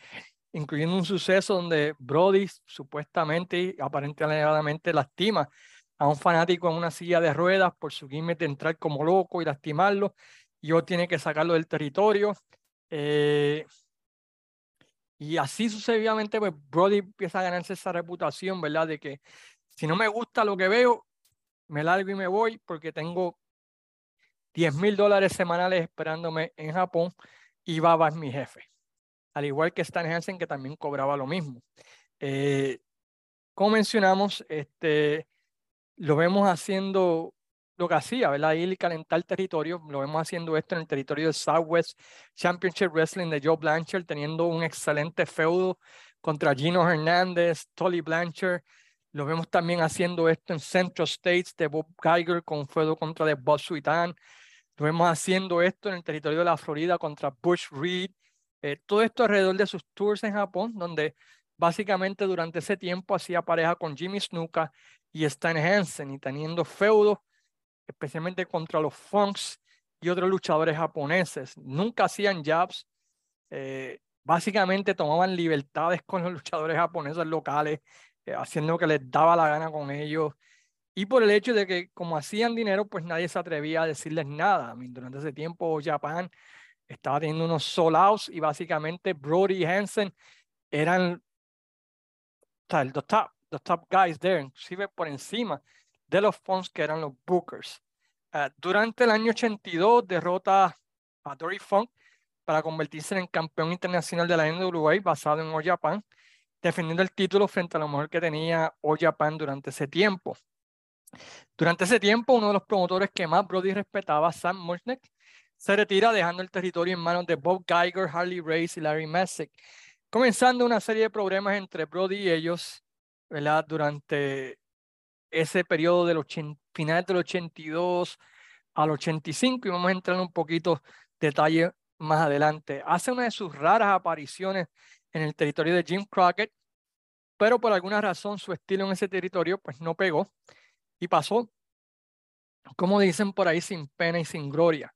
incluyendo un suceso donde Brody supuestamente y aparentemente lastima a un fanático en una silla de ruedas por su gimmick de entrar como loco y lastimarlo. Y yo tiene que sacarlo del territorio. Eh, y así sucesivamente, pues Brody empieza a ganarse esa reputación, ¿verdad? De que si no me gusta lo que veo, me largo y me voy porque tengo 10 mil dólares semanales esperándome en Japón y Baba es mi jefe. Al igual que Stan Hansen, que también cobraba lo mismo. Eh, como mencionamos, este, lo vemos haciendo lo que hacía, ¿verdad? Ir y calentar territorio. Lo vemos haciendo esto en el territorio del Southwest Championship Wrestling de Joe Blanchard, teniendo un excelente feudo contra Gino Hernández, Tolly Blanchard. Lo vemos también haciendo esto en Central States de Bob Geiger con feudo contra de Bob Suitan. Lo vemos haciendo esto en el territorio de la Florida contra Bush Reed. Eh, todo esto alrededor de sus tours en Japón, donde básicamente durante ese tiempo hacía pareja con Jimmy Snuka y Stan Hansen y teniendo feudo especialmente contra los Funks y otros luchadores japoneses. Nunca hacían jabs, eh, básicamente tomaban libertades con los [laughs] luchadores japoneses locales, eh, haciendo lo que les daba la gana con ellos. Y por el hecho de que como hacían dinero, pues nadie se atrevía a decirles nada. durante ese tiempo Japan estaba teniendo unos sold y básicamente Brody y Hansen eran los top, los top guys there, inclusive por encima de los Fonts que eran los Bookers. Ah, durante el año 82 derrota a Dory Funk para convertirse en campeón internacional de la NWA basado en All Japan, defendiendo el título frente a lo mejor que tenía All Japan durante ese tiempo. Durante ese tiempo, uno de los promotores que más Brody respetaba, Sam Mushnick, se retira dejando el territorio en manos de Bob Geiger, Harley Race y Larry Messick, comenzando una serie de problemas entre Brody y ellos ¿verdad? durante ese periodo del final del 82 al 85 y vamos a entrar en un poquito detalle más adelante. Hace una de sus raras apariciones en el territorio de Jim Crockett, pero por alguna razón su estilo en ese territorio pues no pegó y pasó, como dicen por ahí, sin pena y sin gloria.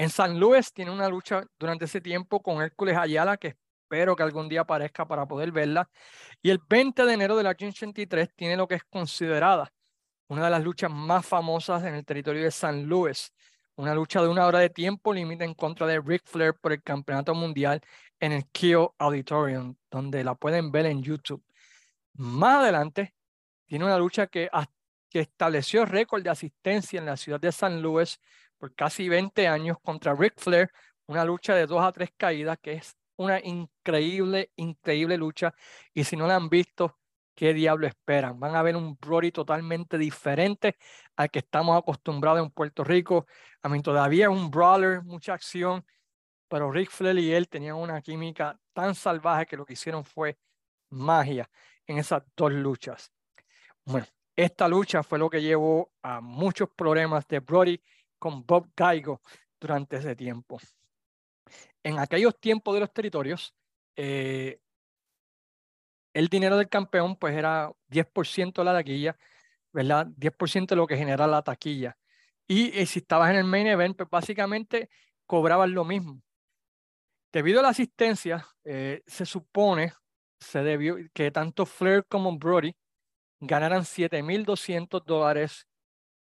En San Luis tiene una lucha durante ese tiempo con Hércules Ayala, que espero que algún día aparezca para poder verla. Y el 20 de enero del año 83 tiene lo que es considerada una de las luchas más famosas en el territorio de San Luis. Una lucha de una hora de tiempo límite en contra de Ric Flair por el campeonato mundial en el Kio Auditorium, donde la pueden ver en YouTube. Más adelante, tiene una lucha que, que estableció récord de asistencia en la ciudad de San Luis por casi 20 años contra Ric Flair, una lucha de dos a tres caídas que es una increíble, increíble lucha. Y si no la han visto, ¿qué diablo esperan? Van a ver un Brody totalmente diferente al que estamos acostumbrados en Puerto Rico. A mí todavía es un brawler, mucha acción, pero Rick Flair y él tenían una química tan salvaje que lo que hicieron fue magia en esas dos luchas. Bueno, esta lucha fue lo que llevó a muchos problemas de Brody con Bob Gaigo durante ese tiempo en aquellos tiempos de los territorios, eh, el dinero del campeón pues era 10% de la taquilla, ¿verdad? 10% de lo que genera la taquilla. Y, eh, si estabas en el main event, pues básicamente cobrabas lo mismo. Debido a la asistencia, eh, se supone se debió, que tanto Flair como Brody ganaran 7.200 dólares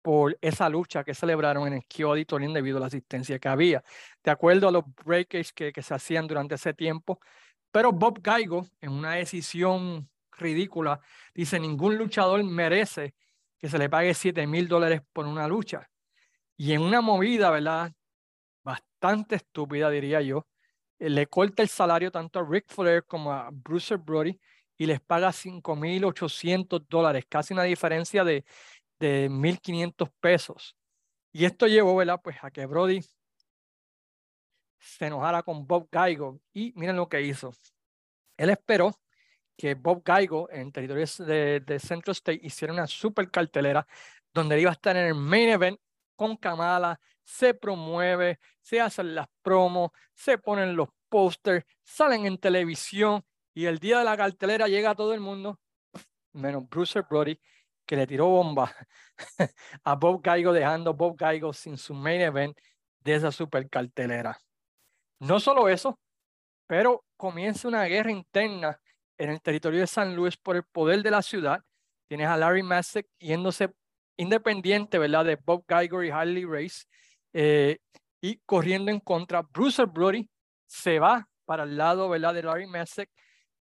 por esa lucha que celebraron en el Kyo Auditorium debido a la asistencia que había, de acuerdo a los breakers que, que se hacían durante ese tiempo. Pero Bob Gaigo, en una decisión ridícula, dice, ningún luchador merece que se le pague 7 mil dólares por una lucha. Y en una movida, ¿verdad? Bastante estúpida, diría yo, eh, le corta el salario tanto a Rick Flair como a Bruce Brody y les paga 5.800 dólares, casi una diferencia de de 1.500 pesos. Y esto llevó, ¿verdad? Pues a que Brody se enojara con Bob Gaigo y miren lo que hizo. Él esperó que Bob Gaigo en territorios de, de Central State hiciera una super cartelera donde iba a estar en el main event con Kamala, se promueve, se hacen las promos, se ponen los pósters, salen en televisión y el día de la cartelera llega a todo el mundo, menos Bruce Brody, que le tiró bomba [laughs] a Bob Gaigo, dejando a Bob Gaigo sin su main event de esa super cartelera. No solo eso, pero comienza una guerra interna en el territorio de San Luis por el poder de la ciudad. Tienes a Larry Massek yéndose independiente, ¿verdad? De Bob Geiger y Harley Race eh, y corriendo en contra. Bruce Brody se va para el lado, ¿verdad? De Larry Massek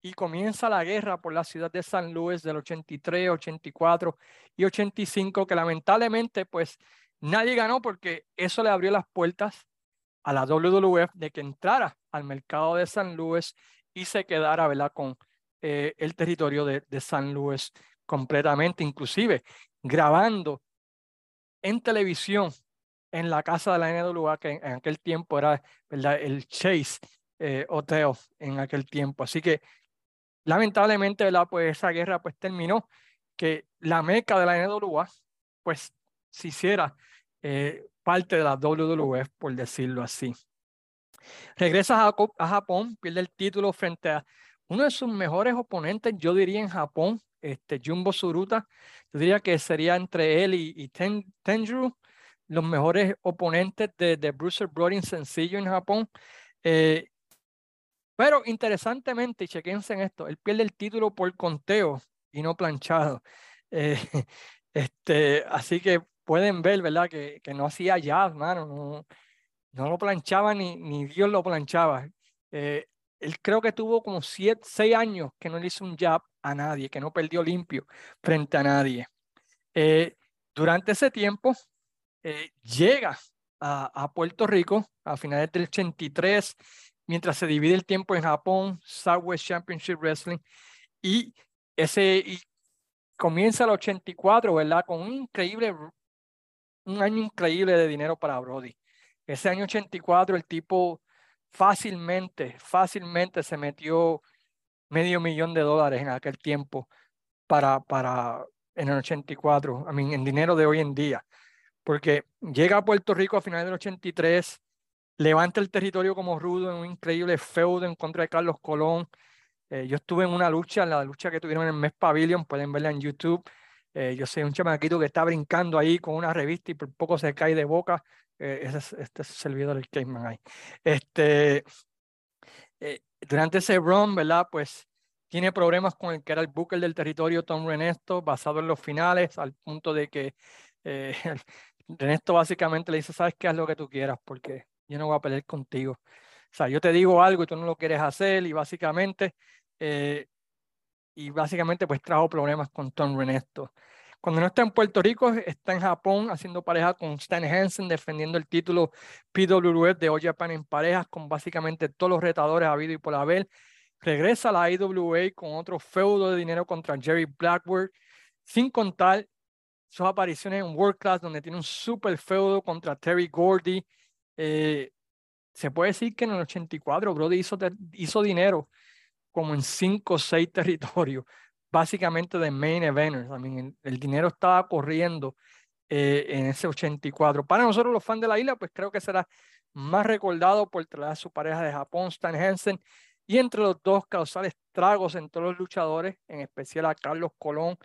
y comienza la guerra por la ciudad de San Luis del 83, 84 y 85, que lamentablemente, pues nadie ganó porque eso le abrió las puertas a la WWF de que entrara al mercado de San Luis y se quedara, ¿verdad? Con eh, el territorio de, San Luis completamente, inclusive grabando en televisión en la casa de la NWA, que en, aquel tiempo era ¿verdad? el Chase eh, Hotel en aquel tiempo. Así que lamentablemente ¿verdad? Pues esa guerra pues terminó, que la meca de la NWA pues se hiciera eh, parte de la WWF, por decirlo así. Regresa a Japón, pierde el título frente a uno de sus mejores oponentes, yo diría en Japón, este, Jumbo Suruta. Yo diría que sería entre él y, Tenjuru los mejores oponentes de, de Bruce Brody sencillo en Japón. Eh, pero interesantemente, chequense en esto, él pierde el título por conteo y no planchado. Eh, [laughs] este, así que pueden ver, ¿verdad? Que, que no hacía jazz, mano. No, no lo planchaba ni, ni Dios lo planchaba. Eh, él creo que tuvo como siete, seis años que no le hizo un jab a nadie, que no perdió limpio frente a nadie. Eh, durante ese tiempo eh, llega a, Puerto Rico a finales del 83, mientras se divide el tiempo en Japón, Southwest Championship Wrestling, y ese y comienza el 84, ¿verdad? Con un increíble, un año increíble de dinero para Brody. Ese año 84 el tipo fácilmente, fácilmente se metió medio millón de dólares en aquel tiempo para, para en el 84, I mean, en dinero de hoy en día, porque llega a Puerto Rico a finales del 83, levanta el territorio como rudo en un increíble feudo en contra de Carlos Colón. Eh, yo estuve en una lucha, en la lucha que tuvieron en el Mes Pavilion, pueden verla en YouTube. Eh, yo soy un chamaquito que está brincando ahí con una revista y por poco se cae de boca. Eh, ese es, este es el servidor del Caveman ahí. Este, eh, durante ese run, ¿verdad? Pues tiene problemas con el que era el booker del territorio, Tom Renesto, basado en los finales, al punto de que eh, [laughs] Renesto básicamente le dice, sabes qué, haz lo que tú quieras, porque yo no voy a pelear contigo. O sea, yo te digo algo y tú no lo quieres hacer, y básicamente, y básicamente pues trajo problemas con Tom Renesto. Cuando no está en Puerto Rico, está en Japón haciendo pareja con Stan Hansen, defendiendo el título PWF de All Japan en parejas con básicamente todos los retadores habido y por haber. Regresa a la IWA con otro feudo de dinero contra Jerry Blackwood, sin contar sus apariciones en World Class, donde tiene un super feudo contra Terry Gordy. Eh, se puede decir que en el 84 Brody hizo, dinero como en cinco o seis [laughs] territorios básicamente de main eventers. el, dinero estaba corriendo eh, en ese 84. Para nosotros los fans de la isla, pues creo que será más recordado por traer a su pareja de Japón, Stan Hansen, y entre los dos causar estragos en todos los luchadores, en especial a Carlos Colón,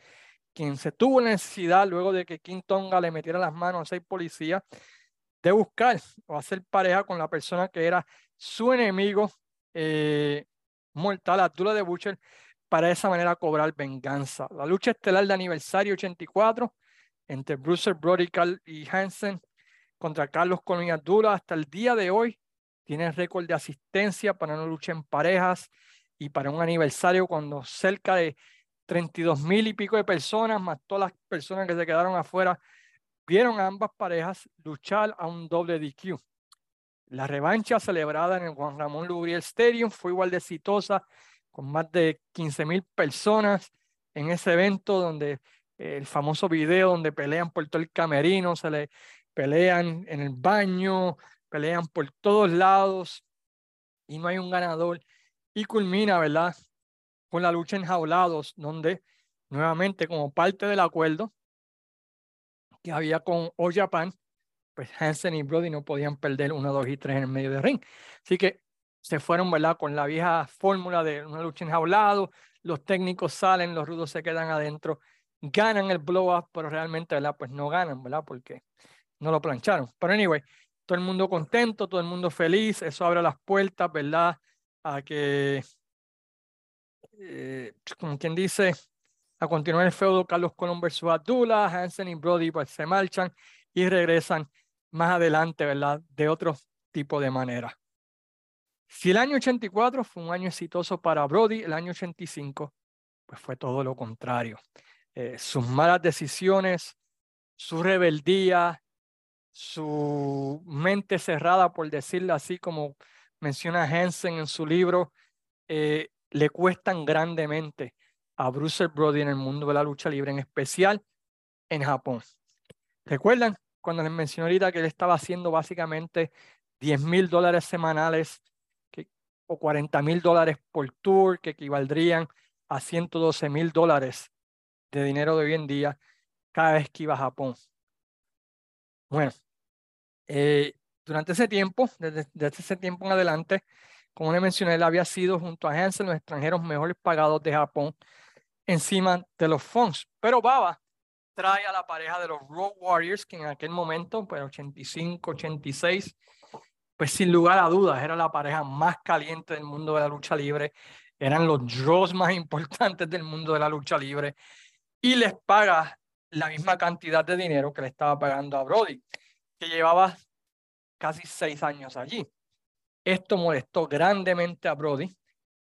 quien se tuvo necesidad luego de que King Tonga le metiera las manos a seis policías de buscar o hacer pareja con la persona que era su enemigo eh, mortal, Abdullah de Butcher, para de esa manera cobrar venganza. La lucha estelar de aniversario 84 entre Bruce Brody y Hansen contra Carlos Colón y hasta el día de hoy tiene récord de asistencia para una lucha en parejas y para un aniversario cuando cerca de 32 mil y pico de personas, más todas las personas que se quedaron afuera, vieron a ambas parejas luchar a un doble DQ. La revancha celebrada en el Juan Ramón Lubriel Stadium fue igual de exitosa con más de 15 mil personas en ese evento donde eh, el famoso video donde pelean por todo el camerino, se le pelean en el baño, pelean por todos lados y no hay un ganador. Y culmina, ¿verdad? Con la lucha en jaulados, donde nuevamente como parte del acuerdo que había con All Japan, pues [laughs] Hansen y Brody no podían perder uno, dos y tres en el medio del ring. Así que se fueron, ¿verdad? Con la vieja fórmula de una lucha enjaulado, los técnicos salen, los rudos se quedan adentro ganan el blow-up, pero realmente, ¿verdad? Pues no ganan, ¿verdad? Porque no lo plancharon. Pero anyway, todo el mundo contento, todo el mundo feliz, eso abre las puertas, ¿verdad? A que, eh, como quien dice, a continuar el feudo Carlos Colón versus Abdullah, Hansen y Brody pues se marchan y regresan más adelante, ¿verdad? De otro tipo de manera. Si el año 84 fue un año exitoso para Brody, el año 85 pues fue todo lo contrario. Eh, sus malas decisiones, su rebeldía, su mente cerrada, por decirlo así, como menciona Hansen en su libro, eh, le cuestan grandemente a Bruce Brody en el mundo de la lucha libre, en especial en Japón. ¿Recuerdan cuando les mencioné ahorita que él estaba haciendo básicamente 10 mil dólares semanales o 40 mil dólares por tour, que equivaldrían a 112 mil dólares de dinero de hoy en día cada vez que iba a Japón? Bueno, eh, durante ese tiempo, desde, ese tiempo en adelante, como le mencioné, él había sido junto a Hansen los extranjeros mejores pagados de Japón encima de los Fonks. Pero Baba trae a la pareja de los Road Warriors, que en aquel momento, pues 85, 86, pues sin lugar a dudas era la pareja más caliente del mundo de la lucha libre. Eran los draws más importantes del mundo de la lucha libre. Y les paga la misma cantidad de dinero que le estaba pagando a Brody, que llevaba casi seis años allí. Esto molestó grandemente a Brody,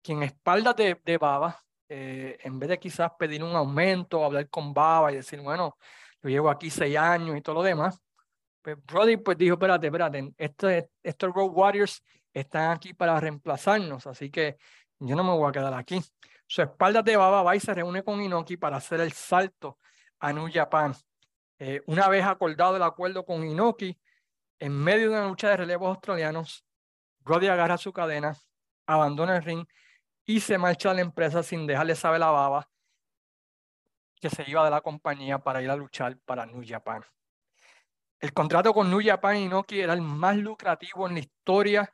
quien espalda de, de Baba, eh, en vez de quizás pedir un aumento, hablar con Baba y decir, bueno, yo llevo aquí seis años y todo lo demás, pues Brody pues dijo, espérate, espérate, este, estos Road Warriors están aquí para reemplazarnos, así que yo no me voy a quedar aquí. Su espalda de Baba va y se reúne con Inoki para hacer el salto a New Japan. Eh, una vez acordado el acuerdo con Inoki, en medio de una lucha de relevos australianos, Brody agarra su cadena, abandona el ring y se marcha a la empresa sin dejarle saber a baba que se iba de la compañía para ir a luchar para New Japan. El contrato con New Japan Inoki era el más lucrativo en la historia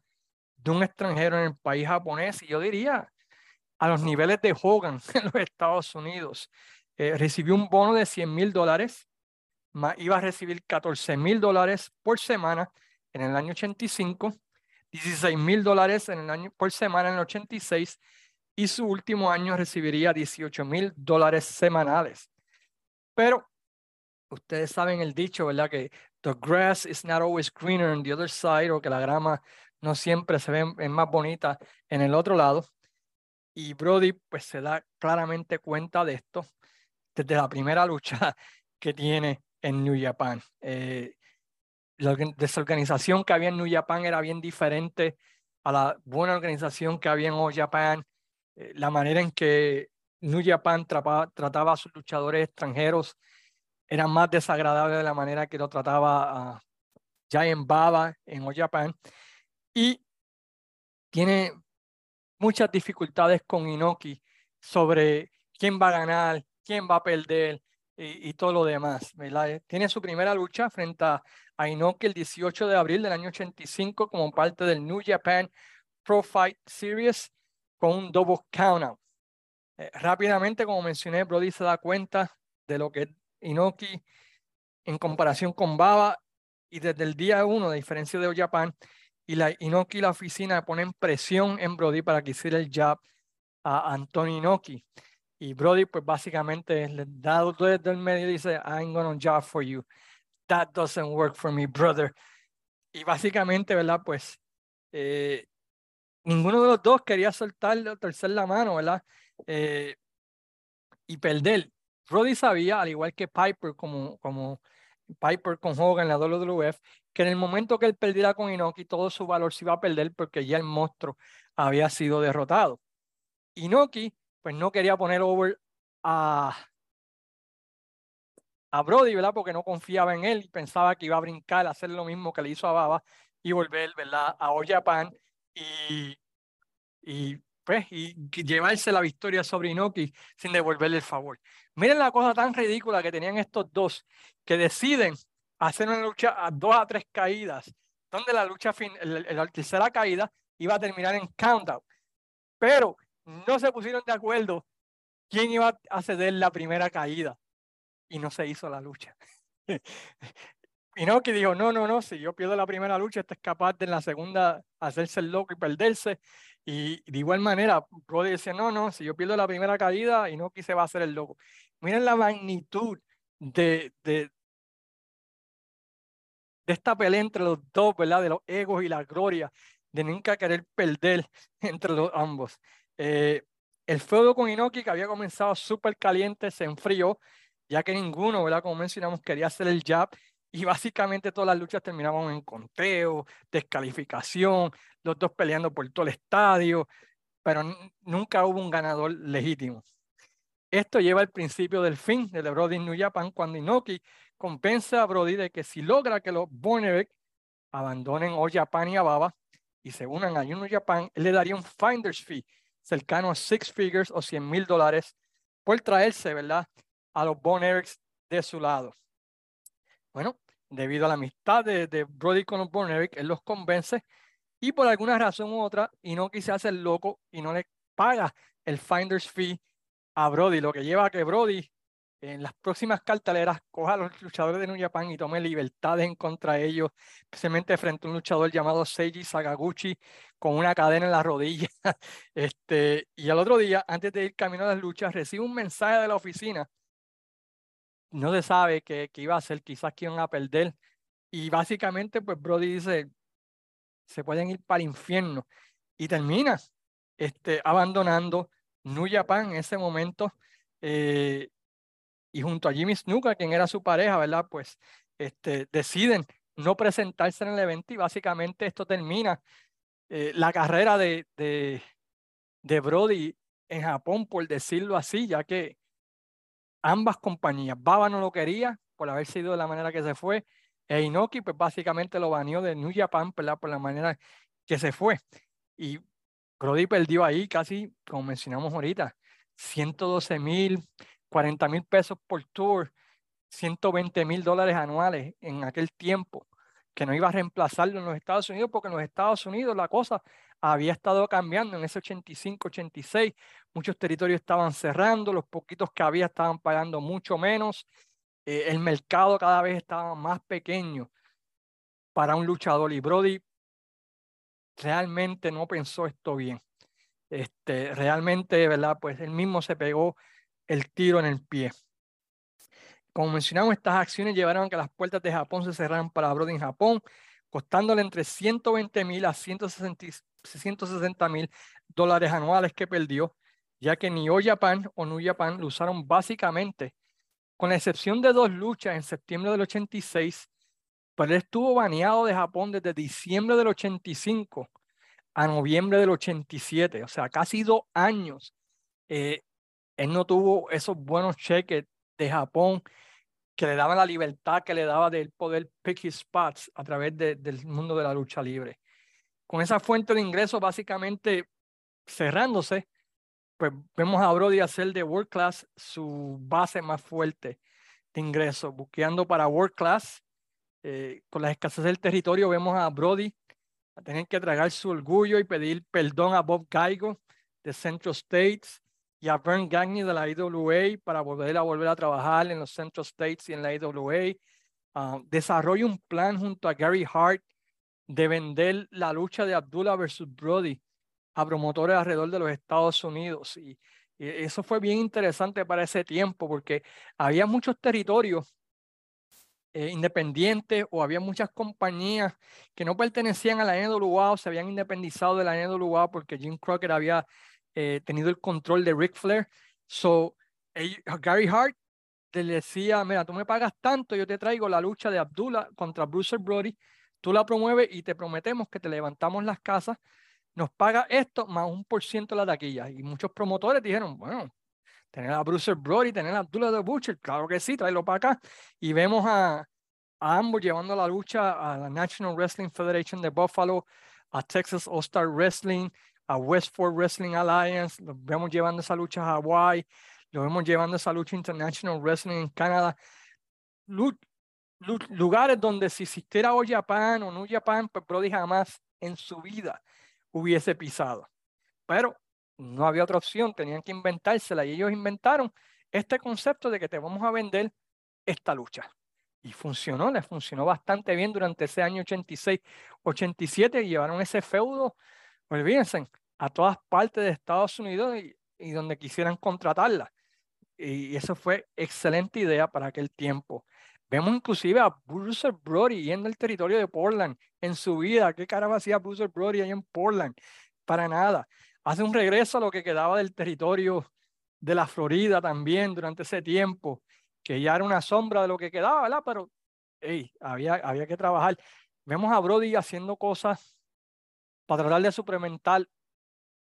de un extranjero en el país japonés y yo diría a los niveles de Hogan [laughs] en los Estados Unidos. Eh, recibió un bono de 100 mil dólares, iba a recibir 14 mil dólares por semana en el año 85, 16 mil dólares por semana en el 86 y su último año recibiría 18 mil dólares semanales. Pero ustedes saben el dicho, ¿verdad? Que the grass is not always greener on the other side o que la grama no siempre se ve más bonita en el otro lado. Y Brody pues se da claramente cuenta de esto desde la primera lucha [laughs] que tiene en New Japan. Eh, la desorganización que había en New Japan era bien diferente a la buena organización que había en All Japan. Eh, la manera en que New Japan trataba, a sus luchadores extranjeros era más desagradable de la manera que lo trataba a Giant Baba en All Japan. Y tiene muchas dificultades con Inoki sobre quién va a ganar, quién va a perder y, todo lo demás. Eh, tiene su primera lucha frente a, Inoki el 18 de abril del año 85 como parte del New Japan Pro Fight Series con un double countout. Eh, rápidamente, como mencioné, Brody se da cuenta de lo que Inoki en comparación con Baba y desde el día uno, de diferencia de Japan, y la Inoki y la oficina ponen presión en Brody para que hiciera el jab a Antonio Inoki. Y Brody, pues básicamente le da desde el medio y dice, I'm gonna job for you. That doesn't work for me, brother. Y básicamente, ¿verdad? Pues eh, ninguno de los dos quería soltar o tercer la mano, ¿verdad? Eh, y perder. Brody sabía, al igual que Piper, como, como Piper con Hogan en la WWF, que en el momento que él perdiera con Inoki, todo su valor se iba a perder porque ya el monstruo había sido derrotado. Inoki pues no quería poner over a, a Brody, ¿verdad? Porque no confiaba en él y pensaba que iba a brincar, hacer lo mismo que le hizo a Baba y volver, ¿verdad? A All Japan y, y, pues, y llevarse la victoria sobre Inoki sin devolverle el favor. Miren la cosa tan ridícula que tenían estos dos, que deciden hacer una lucha a dos a tres caídas, donde la lucha, fin, la tercera caída iba a terminar en countdown. Pero no se pusieron de acuerdo quién iba a ceder la primera caída. y no se hizo la lucha. [laughs] Inoki dijo, no, no, no, si yo pierdo la primera lucha, este es capaz de en la segunda hacerse el loco y perderse. Y de igual manera, Brody decía, no, no, si yo pierdo la primera caída, Inoki se va a hacer el loco. Miren la magnitud de, de, de esta pelea entre los dos, ¿verdad? De los egos y la gloria, de nunca querer perder [laughs] entre los ambos. Eh, el feudo con Inoki, que había comenzado súper caliente, se enfrió, ya que ninguno, ¿verdad? Como mencionamos, quería hacer el jab. Y básicamente todas las luchas terminaban en conteo, descalificación, los dos peleando por todo el estadio, pero nunca hubo un ganador legítimo. Esto lleva al principio del fin de Brody New Japan cuando Inoki compensa a Brody de que si logra que los Bornebeck abandonen All Japan y Ababa y se unan a New Japan, él le daría un finder's fee cercano a six figures o 100 mil dólares por traerse, ¿verdad? A los Bornebeck de su lado. Bueno, debido a la amistad de, de Brody con los Bornebeck, él los convence y por alguna razón u otra, y no quise hacer loco y no le paga el finder's fee a Brody, lo que lleva a que Brody en las próximas carteleras coja a los luchadores de New Japan y tome libertades en contra de ellos, especialmente frente a un luchador llamado Seiji Sakaguchi con una cadena en la rodilla. [laughs] Este, y al otro día, antes de ir camino a las luchas, recibe un mensaje de la oficina. No se sabe qué, iba a hacer, quizás que iban a perder. Y básicamente, pues Brody dice, se pueden ir para el infierno. Y termina este, abandonando New Japan en ese momento. Eh, y junto a Jimmy Snuka, quien era su pareja, ¿verdad? Pues este, deciden no presentarse en el evento y básicamente esto termina eh, la carrera de, de, de, Brody en Japón, por decirlo así, ya que ambas compañías, Baba no lo quería por haber sido de la manera que se fue, e Inoki pues básicamente lo baneó de New Japan, ¿verdad? Por la manera que se fue. Y Brody perdió ahí casi, como mencionamos ahorita, 112 mil, 40 mil pesos por tour, 120 mil dólares anuales en aquel tiempo, que no iba a reemplazarlo en los Estados Unidos, porque en los Estados Unidos la cosa había estado cambiando en ese 85, 86, muchos territorios estaban cerrando, los poquitos que había estaban pagando mucho menos, eh, el mercado cada vez estaba más pequeño para un luchador y Brody realmente no pensó esto bien. Este, realmente, ¿verdad? Pues él mismo se pegó el tiro en el pie. Como mencionamos, estas acciones llevaron a que las puertas de Japón se cerraran para Brody en Japón, costándole entre 120 mil a 160 mil dólares anuales que perdió, ya que ni O Japan o New Japan lo usaron básicamente, con la excepción de dos luchas en septiembre del 86, pero él estuvo baneado de Japón desde diciembre del 85 a noviembre del 87, o sea, casi dos años eh, él no tuvo esos buenos cheques de Japón que le daban la libertad, que le daba del poder pick his spots a través del mundo de la lucha libre. Con esa fuente de ingresos básicamente cerrándose, pues vemos a Brody hacer de World Class su base más fuerte de ingresos, buscando para World Class. Eh, con la escasez del territorio vemos a Brody a tener que tragar su orgullo y pedir perdón a Bob Gaigo de Central States y a Vern Gagne de la IWA para volver a volver a trabajar en los Central States y en la IWA. Uh, desarrolla un plan junto a Gary Hart de vender la lucha de Abdullah versus Brody a promotores alrededor de los Estados Unidos. Y, eso fue bien interesante para ese tiempo porque había muchos territorios eh, independientes o había muchas compañías que no pertenecían a la NWA o se habían independizado de la NWA porque Jim Crockett había eh, tenido el control de Ric Flair. So, Gary Hart le decía, mira, tú me pagas tanto, yo te traigo la lucha de Abdullah contra Bruce Brody, tú la promueves y te prometemos que te levantamos las casas, nos paga esto más un por ciento de la taquilla. Y muchos promotores dijeron, bueno, tener a Bruce Brody, tener a Abdullah de Butcher, claro que sí, tráelo para acá. Y vemos a, a ambos llevando la lucha a la National Wrestling Federation de Buffalo, a Texas All Star Wrestling, a Westford Wrestling Alliance, lo vemos llevando esa lucha a Hawaii, lo vemos llevando esa lucha International Wrestling en Canadá. Lugares donde si existiera All Japan o New Japan, pues Brody jamás en su vida hubiese pisado. Pero no había otra opción, tenían que inventársela y ellos inventaron este concepto de que te vamos a vender esta lucha. Y funcionó, le funcionó bastante bien durante ese año 86, 87, y llevaron ese feudo, olvídense, a todas partes de Estados Unidos y donde quisieran contratarla. Y eso fue excelente idea para aquel tiempo. Vemos inclusive a Bruce Brody yendo al territorio de Portland en su vida. ¿Qué caramba hacía Bruce Brody ahí en Portland? Para nada. Hace un regreso a lo que quedaba del territorio de la Florida también durante ese tiempo, que ya era una sombra de lo que quedaba, ¿verdad? Pero hey, había, había que trabajar. Vemos a Brody haciendo cosas para tratar de suplementar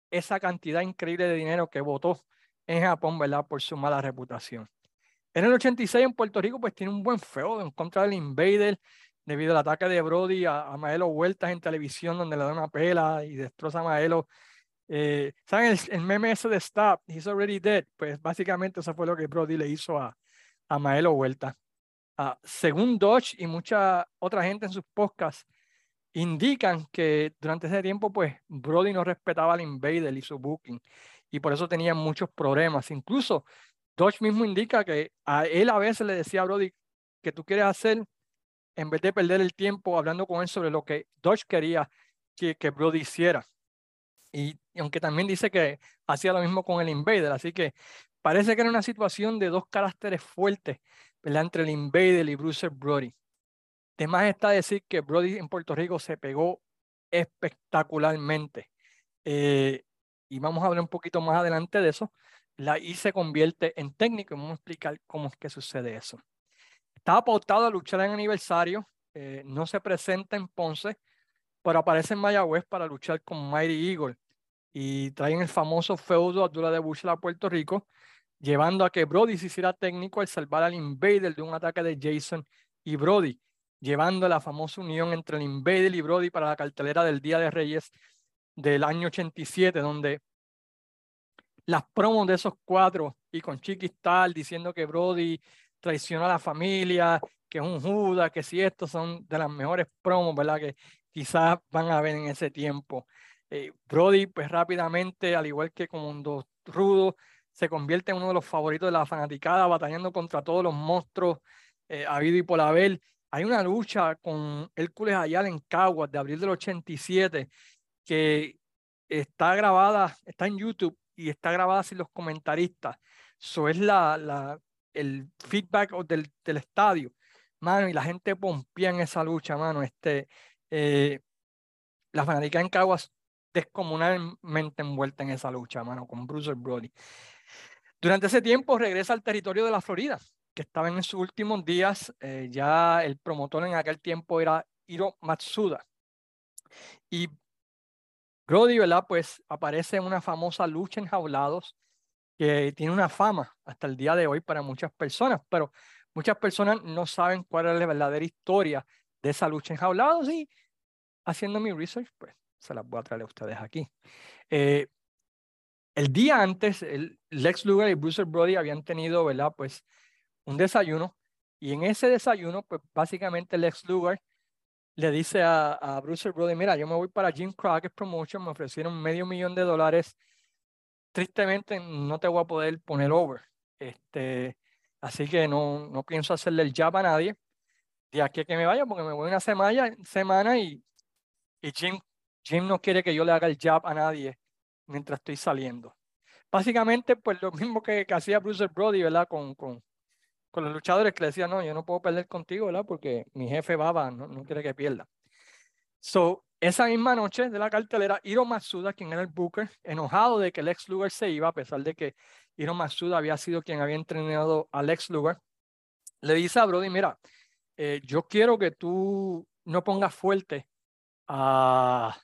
esa cantidad increíble de dinero que votó en Japón, ¿verdad? Por su mala reputación. En el 86 en Puerto Rico, pues tiene un buen feudo en contra del Invader, debido al ataque de Brody a, a Maelo Vueltas en televisión, donde le da una pela y destroza a Maelo. Eh, ¿Saben el, meme ese de Stop? He's already dead. Pues básicamente eso fue lo que Brody le hizo a, a Maelo Vuelta. Ah, según Dodge y mucha otra gente en sus podcasts, indican que durante ese tiempo, pues Brody no respetaba al Invader y su booking, y por eso tenía muchos problemas. Incluso Dodge mismo indica que a él a veces le decía a Brody que tú quieres hacer, en vez de perder el tiempo hablando con él sobre lo que Dodge quería que, que Brody hiciera. Y, aunque también dice que hacía lo mismo con el Invader, así que parece que era una situación de dos caracteres fuertes entre el Invader y Bruce Brody. Además está decir que Brody en Puerto Rico se pegó espectacularmente. Eh, y vamos a hablar un poquito más adelante de eso. La I se convierte en técnico y vamos a explicar cómo es que sucede eso. Estaba pautado a luchar en aniversario, eh, no se presenta en Ponce, pero aparece en Mayagüez para luchar con Mighty Eagle y traen el famoso feudo Abdullah de Bush a Puerto Rico, llevando a que Brody se hiciera técnico al salvar al Invader de un ataque de Jason y Brody llevando la famosa unión entre el Invader y Brody para la cartelera del Día de Reyes del año 87, donde las promos de esos cuatro y con Chiquistal diciendo que Brody traiciona a la familia, que es un Judas, que si estos son de las mejores promos, ¿verdad? Que quizás van a ver en ese tiempo. Eh, Brody, pues rápidamente, al igual que como dos rudo, se convierte en uno de los favoritos de la fanaticada, batallando contra todos los monstruos eh, habido y por haber. Hay una lucha con Hércules Ayala en Caguas de abril del 87 que está grabada, está en YouTube y está grabada sin los comentaristas. Eso es la, el feedback del, del estadio, mano, y la gente pompía en esa lucha, mano. Este, eh, la fanática en Caguas descomunalmente envuelta en esa lucha, mano, con Bruce Brody. Durante ese tiempo regresa al territorio de la Florida, que estaba en sus últimos días. Eh, ya el promotor en aquel tiempo era Hiro Matsuda. Y Brody, ¿verdad? Pues aparece en una famosa lucha en jaulados que tiene una fama hasta el día de hoy para muchas personas, pero muchas personas no saben cuál es la verdadera historia de esa lucha en jaulados y haciendo mi research, pues se las voy a traer a ustedes aquí. Eh, el día antes, el Lex Luger y Bruce Brody habían tenido, ¿verdad? Pues un desayuno. Y en ese desayuno, pues básicamente Lex Luger le dice a, a Bruce Brody, mira, yo me voy para Jim Crockett Promotion, me ofrecieron medio millón de dólares. Tristemente no te voy a poder poner over. Este, así que no, no pienso hacerle el jab a nadie de aquí a que me vaya, porque me voy una semana, semana y, y Jim Jim no quiere que yo le haga el jab a nadie mientras estoy saliendo. Básicamente, pues lo mismo que, hacía Bruce Brody, ¿verdad? Con, con, con, los luchadores que le decía, no, yo no puedo perder contigo, ¿verdad? Porque mi jefe Baba no, no quiere que pierda. So, esa misma noche de la cartelera, Hiro Matsuda, quien era el booker, enojado de que Lex Luger se iba, a pesar de que Hiro Matsuda había sido quien había entrenado a Lex Luger, le dice a Brody, mira, eh, yo quiero que tú no pongas fuerte a,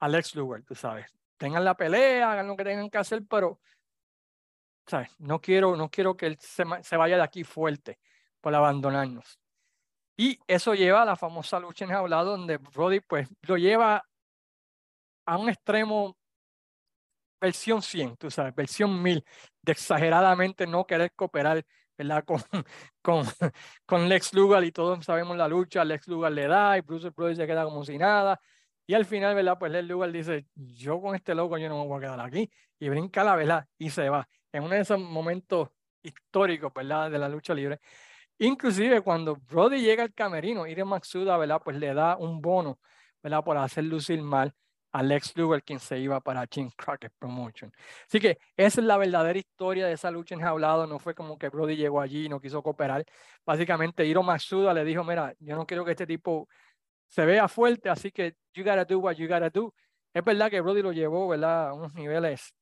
Alex Luger, tú sabes. Tengan la pelea, hagan lo que tengan que hacer, pero ¿sabes? No, quiero, no quiero que él se, se vaya de aquí fuerte por abandonarnos. Y eso lleva a la famosa lucha en hablado donde Brody pues lo lleva a un extremo versión 100, tú sabes, versión 1000, de exageradamente no querer cooperar ¿verdad? [laughs] Con, con, con Lex Luger y todos sabemos la lucha, Lex Luger le da y Bruce Brody se queda como si nada y al final, ¿verdad? Pues el lugar dice, yo con este loco yo no me voy a quedar aquí. Y brinca la vela y se va. En uno de esos momentos históricos, ¿verdad? De la lucha libre. Inclusive cuando Brody llega al camerino, Ire Maxuda, ¿verdad? Pues le da un bono, ¿verdad? Por hacer lucir mal a Lex Luger, quien se iba para Jim Crockett Promotion. Así que esa es la verdadera historia de esa lucha enjaulada. No fue como que Brody llegó allí y no quiso cooperar. Básicamente, Hiro Maxuda le dijo, mira, yo no quiero que este tipo se vea fuerte, así que you gotta do what you gotta do. Es verdad que Brody lo llevó, ¿verdad? A unos niveles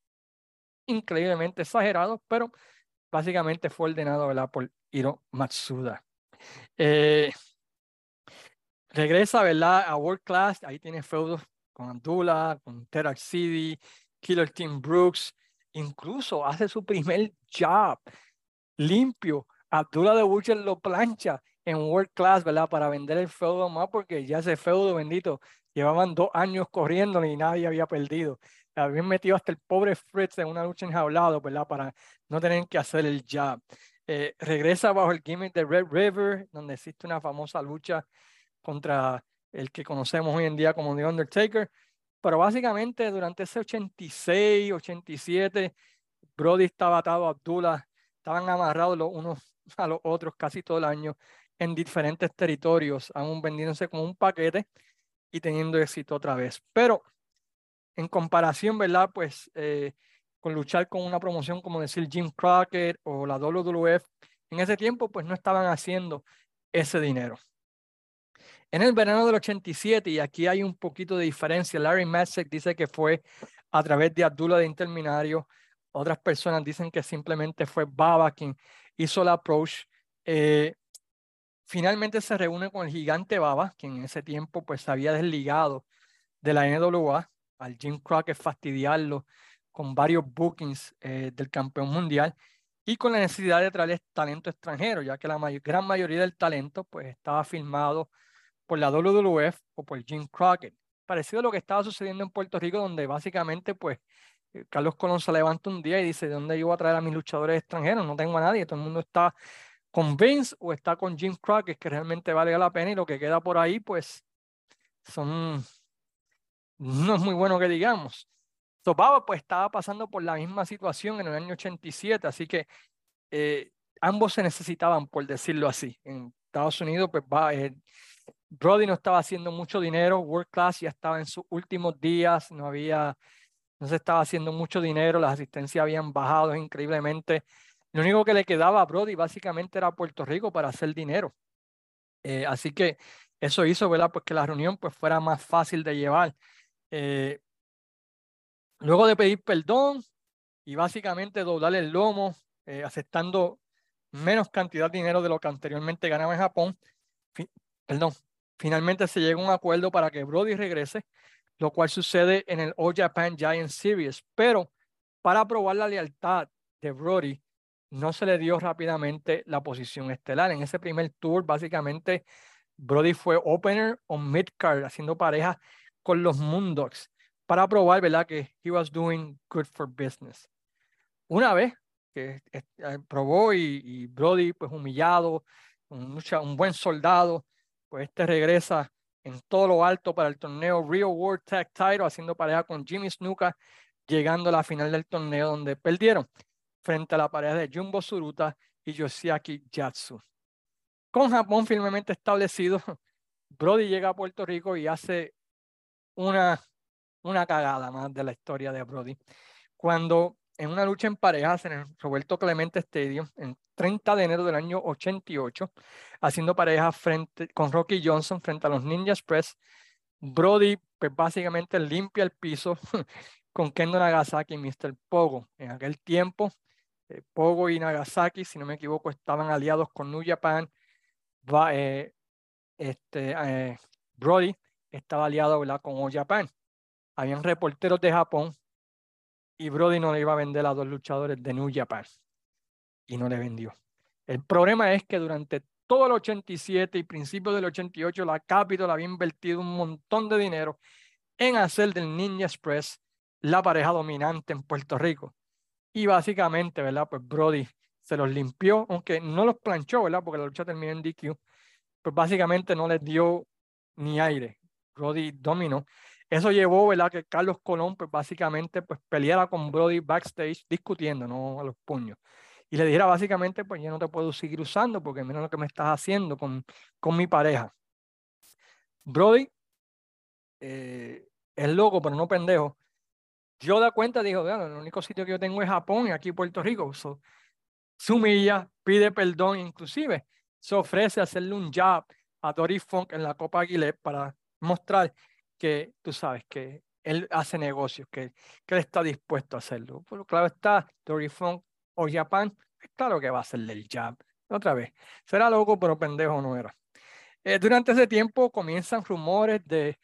increíblemente exagerados, pero básicamente fue ordenado ¿verdad? por Hiro Matsuda. Eh, regresa ¿verdad? a World Class, ahí tiene feudos con Abdullah, con Terak City, Killer Team Brooks, incluso hace su primer job limpio. Abdullah de Butcher lo plancha en World Class, ¿verdad? Para vender el feudo más, porque ya ese feudo bendito llevaban dos años corriendo y nadie había perdido habían metido hasta el pobre Fritz en una lucha enjaulado, ¿verdad? Para no tener que hacer el jab. Eh, regresa bajo el gimmick de Red River, donde existe una famosa lucha contra el que conocemos hoy en día como The Undertaker. Pero básicamente durante ese 86, 87, Brody estaba atado a Abdullah, estaban amarrados los unos [laughs] a los otros casi todo el año en diferentes territorios, aún vendiéndose como un paquete y teniendo éxito otra vez. Pero en comparación, ¿verdad? Pues eh, con luchar con una promoción como decir Jim Crockett o la WWF, en ese tiempo pues no estaban haciendo ese dinero. En el verano del 87, y aquí hay un poquito de diferencia, Larry Matzek dice que fue a través de Abdullah de Interminario, otras personas dicen que simplemente fue Baba quien hizo la approach. Eh, finalmente se reúne con el gigante Baba, quien en ese tiempo pues se había desligado de la NWA al Jim Crockett fastidiarlo con varios bookings eh, del campeón mundial y con la necesidad de traer talento extranjero, ya que la gran mayoría del talento pues estaba filmado por la WWF o por Jim Crockett. Parecido a lo que estaba sucediendo en Puerto Rico, donde básicamente pues eh, Carlos Colón se levanta un día y dice, ¿de dónde yo voy a traer a mis luchadores extranjeros? No tengo a nadie, todo el mundo está con Vince o está con Jim Crockett, que realmente vale la pena y lo que queda por ahí pues son no es muy bueno que digamos. Topaba pues estaba pasando por la misma situación en el año 87, así que eh, ambos se necesitaban, por decirlo así. En Estados Unidos, pues va, eh, Brody no estaba haciendo mucho dinero, World Class ya estaba en sus últimos días, no había, no se estaba haciendo mucho dinero, las asistencias habían bajado increíblemente. Lo único que le quedaba a Brody básicamente era Puerto Rico para hacer dinero. Eh, así que eso hizo, ¿verdad? Pues que la reunión pues fuera más fácil de llevar. Eh, luego de pedir perdón y básicamente doblar el lomo, eh, aceptando menos cantidad de dinero de lo que anteriormente ganaba en Japón, perdón, finalmente se llega a un acuerdo para que Brody regrese, lo cual sucede en el All Japan Giant Series, pero para probar la lealtad de Brody, no se le dio rápidamente la posición estelar. En ese primer tour, básicamente, Brody fue opener o mid-card, haciendo pareja con los Moondogs para probar, ¿verdad? Que he was doing good for business. Una vez que eh, probó y, Brody, pues humillado, un, un buen soldado, pues este regresa en todo lo alto para el torneo Real World Tag Title, haciendo pareja con Jimmy Snuka, llegando a la final del torneo donde perdieron frente a la pareja de Jumbo Suruta y Yoshiaki Yatsu. Con Japón firmemente establecido, [laughs] Brody llega a Puerto Rico y hace una, una cagada más de la historia de Brody. Cuando en una lucha en parejas en el Roberto Clemente Stadium, en 30 de enero del año 88, haciendo pareja frente, con Rocky Johnson frente a los Ninja Express, Brody pues básicamente limpia el piso [laughs] con Kendo Nagasaki y Mr. Pogo. En aquel tiempo, eh, Pogo y Nagasaki, si no me equivoco, estaban aliados con New Japan. Va, eh, este, eh, Brody estaba aliado con All Japan. Habían reporteros de Japón y Brody no le iba a vender a dos luchadores de New Japan y no le vendió. El problema es que durante todo el 87 y principios del 88 la Capitol había invertido un montón de dinero en hacer del Ninja Express la pareja dominante en Puerto Rico. Y básicamente, ¿verdad? Pues Brody se los limpió, aunque no los planchó, ¿verdad? Porque la lucha terminó en DQ. Pues básicamente no les dio ni aire. Brody dominó. Eso llevó, ¿verdad? Que Carlos Colón, pues básicamente, pues peleara con Brody backstage discutiendo, no a los puños. y le dijera básicamente, pues yo no te puedo seguir usando porque mira lo que me estás haciendo con, con mi pareja. Brody eh, es loco, pero no pendejo. Yo da cuenta, dijo, bueno, el único sitio que yo tengo es Japón y aquí Puerto Rico. So, se humilla, pide perdón, inclusive se ofrece hacerle un jab a Dory Funk en la Copa Aguilera para mostrar que tú sabes que él hace negocios, que, que él está dispuesto a hacerlo. Pero claro está, Dory Funk o Japan, claro que va a hacerle el jab. Otra vez, será loco, pero pendejo no era. Eh, durante ese tiempo comienzan rumores de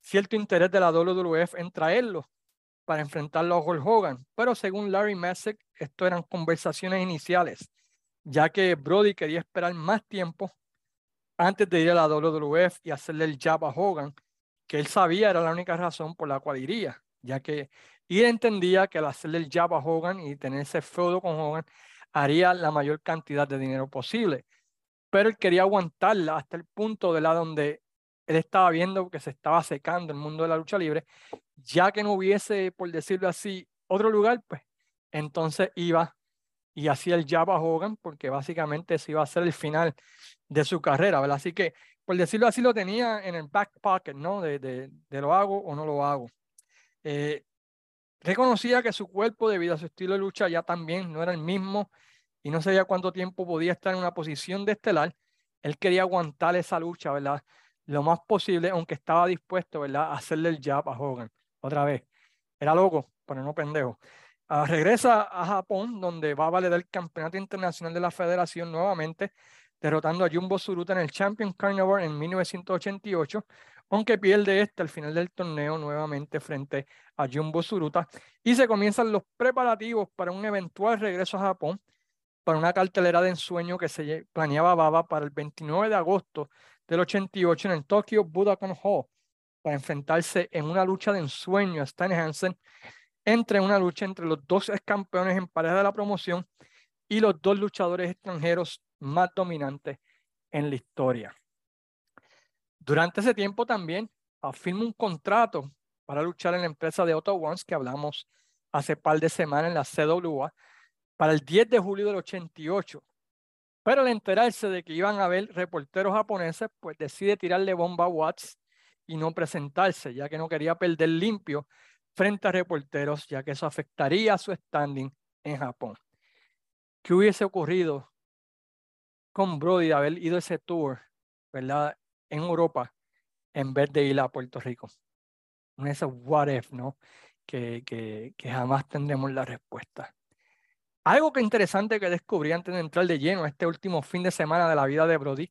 cierto interés de la WWF en traerlo para enfrentarlo a Hulk Hogan, pero según Larry Messick, esto eran conversaciones iniciales, ya que Brody quería esperar más tiempo antes de ir a la WWF y hacerle el jab a Hogan, que él sabía era la única razón por la cual iría, ya que él entendía que al hacerle el jab a Hogan y tener ese feudo con Hogan, haría la mayor cantidad de dinero posible. Pero él quería aguantarla hasta el punto de la donde él estaba viendo que se estaba secando el mundo de la lucha libre, ya que no hubiese, por decirlo así, otro lugar, pues entonces iba y hacía el jab a Hogan, porque básicamente ese iba a ser el final de su carrera, ¿verdad? Así que, por decirlo así, lo tenía en el back pocket, ¿no? De, de, de lo hago o no lo hago. Eh, reconocía que su cuerpo, debido a su estilo de lucha, ya también no era el mismo y no sabía cuánto tiempo podía estar en una posición de estelar. Él quería aguantar esa lucha, ¿verdad? Lo más posible, aunque estaba dispuesto, ¿verdad? A hacerle el jab a Hogan. Otra vez. Era loco, pero no pendejo. Ah, regresa a Japón, donde va a valer el campeonato internacional de la federación nuevamente, derrotando a Jumbo Suruta en el Champion Carnival en 1988, aunque pierde este al final del torneo nuevamente frente a Jumbo Suruta. Y se comienzan los preparativos para un eventual regreso a Japón, para una cartelera de ensueño que se planeaba Baba para el 29 de agosto del 88 en el Tokyo Budokan Hall, para enfrentarse en una lucha de ensueño a Stan Hansen, entre una lucha entre los dos ex campeones en pareja de la promoción y los dos luchadores extranjeros más dominantes en la historia. Durante ese tiempo también firma un contrato para luchar en la empresa de Otto Ones que hablamos hace par de semanas en la CWA para el 10 de julio del 88. Pero al enterarse de que iban a haber reporteros japoneses, pues decide tirarle bomba a Watts y no presentarse, ya que no quería perder limpio frente a reporteros, ya que eso afectaría su standing en Japón. ¿Qué hubiese ocurrido con Brody de haber ido ese tour, ¿verdad? En Europa, en vez de ir a Puerto Rico. Un ese what if, ¿no? Que, que, que jamás tendremos la respuesta. Algo que interesante que descubrí antes de entrar de lleno este último fin de semana de la vida de Brody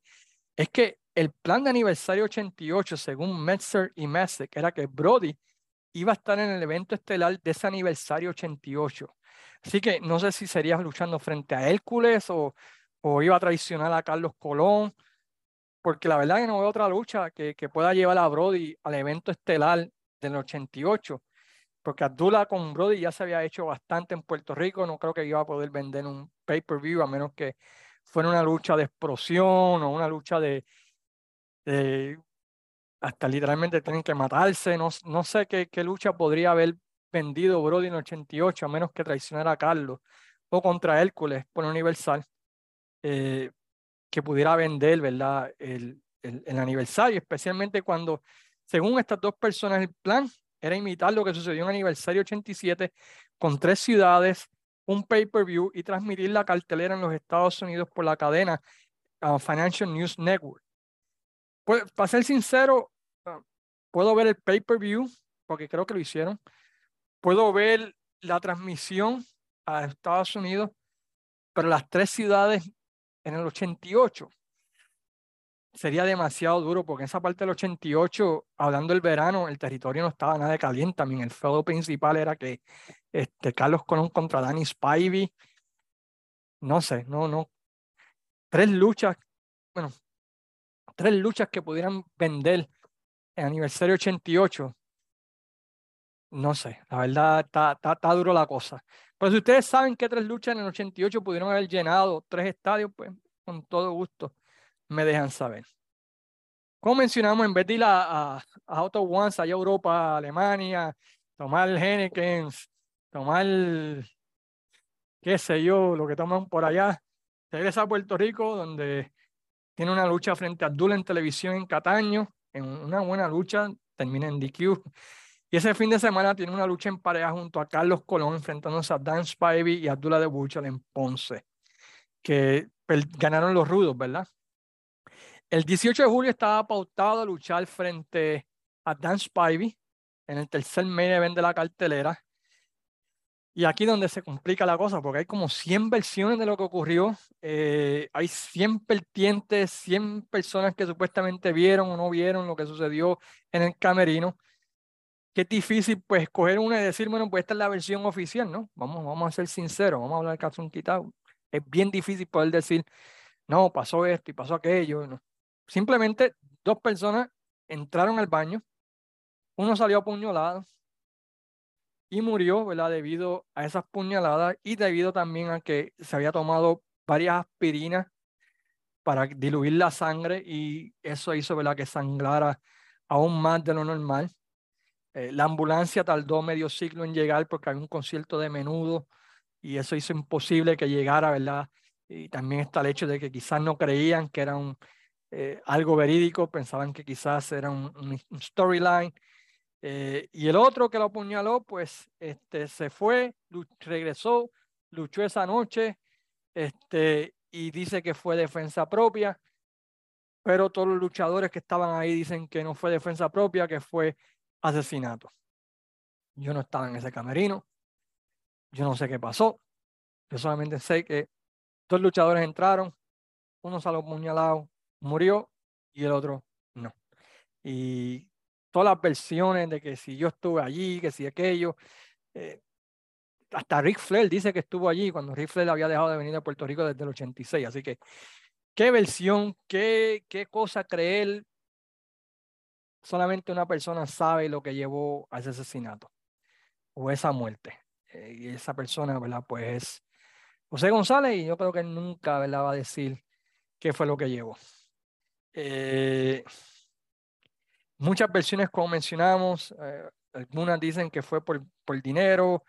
es que el plan de aniversario 88, según Metzer y Messick, era que Brody iba a estar en el evento estelar de ese aniversario 88. Así que no sé si sería luchando frente a Hércules o, iba a traicionar a Carlos Colón, porque la verdad que no veo otra lucha que, pueda llevar a Brody al evento estelar del 88, porque Abdullah con Brody ya se había hecho bastante en Puerto Rico, no creo que iba a poder vender un pay-per-view a menos que fuera una lucha de explosión o una lucha de, hasta literalmente tienen que matarse, no, no sé qué, qué lucha podría haber vendido Brody en 88 a menos que traicionara a Carlos o contra Hércules por Universal. Eh, que pudiera vender, ¿verdad? El, el, aniversario, especialmente cuando, según estas dos personas, el plan era imitar lo que sucedió en aniversario 87 con tres ciudades, un pay-per-view y transmitir la cartelera en los Estados Unidos por la cadena uh, Financial News Network. Pues, para ser sincero, uh, puedo ver el pay-per-view, porque creo que lo hicieron. Puedo ver la transmisión a Estados Unidos, pero las tres ciudades en el 88 sería demasiado duro porque en esa parte del 88, hablando del verano, el territorio no estaba nada de caliente. También el feudo principal era que este, Carlos Colón contra Danny Spivey. No sé, no, no. Tres luchas, bueno, tres luchas que pudieran vender en aniversario 88. No sé, la verdad está, está, está duro la cosa. Pero si ustedes saben que tres luchas en el 88 pudieron haber llenado tres estadios, pues con todo gusto me dejan saber. Como mencionamos, en vez de ir a, a, Auto Ones, allá a Europa, Alemania, tomar Henneken, tomar, qué sé yo, lo que toman por allá. Regresa a Puerto Rico, donde tiene una lucha frente a Abdul en televisión en Cataño, en una buena lucha, termina en DQ. Y ese fin de semana tiene una lucha en pareja junto a Carlos Colón, enfrentándose a Dan Spivey y Abdullah de Butcher en Ponce, que ganaron los rudos, ¿verdad? El 18 de julio estaba pautado a luchar frente a Dan Spivey en el tercer main event de la cartelera. Y aquí donde se complica la cosa, porque hay como 100 versiones de lo que ocurrió. Eh, hay 100 vertientes, 100 personas que supuestamente vieron o no vieron lo que sucedió en el camerino. Qué difícil, pues, escoger una y decir, bueno, pues esta es la versión oficial, ¿no? Vamos, vamos a ser sinceros, vamos a hablar caso quitado. Es bien difícil poder decir, no, pasó esto y pasó aquello. No. Simplemente dos personas entraron al baño, uno salió apuñalado y murió, ¿verdad? Debido a esas puñaladas y debido también a que se había tomado varias aspirinas para diluir la sangre y eso hizo, ¿verdad? Que sanglara aún más de lo normal. Eh, la ambulancia tardó medio siglo en llegar porque había un concierto de menudo y eso hizo imposible que llegara, ¿verdad? Y también está el hecho de que quizás no creían que era eh, algo verídico, pensaban que quizás era un, storyline. Eh, y el otro que lo apuñaló, pues este, se fue, regresó, luchó esa noche este, y dice que fue defensa propia, pero todos los luchadores que estaban ahí dicen que no fue defensa propia, que fue asesinato. Yo no estaba en ese camerino, yo no sé qué pasó, yo solamente sé que dos luchadores entraron, uno salió apuñalado, murió y el otro no. Y todas las versiones de que si yo estuve allí, que si aquello, eh, hasta Rick Flair dice que estuvo allí cuando Rick Flair había dejado de venir a Puerto Rico desde el 86. Así que, ¿qué versión, qué, qué cosa creer? Solamente una persona sabe lo que llevó a ese asesinato o esa muerte. Eh, y esa persona, ¿verdad? Pues es José González y yo creo que nunca, ¿verdad? Va a decir qué fue lo que llevó. Eh, muchas versiones, como mencionamos, eh, algunas dicen que fue por, por dinero,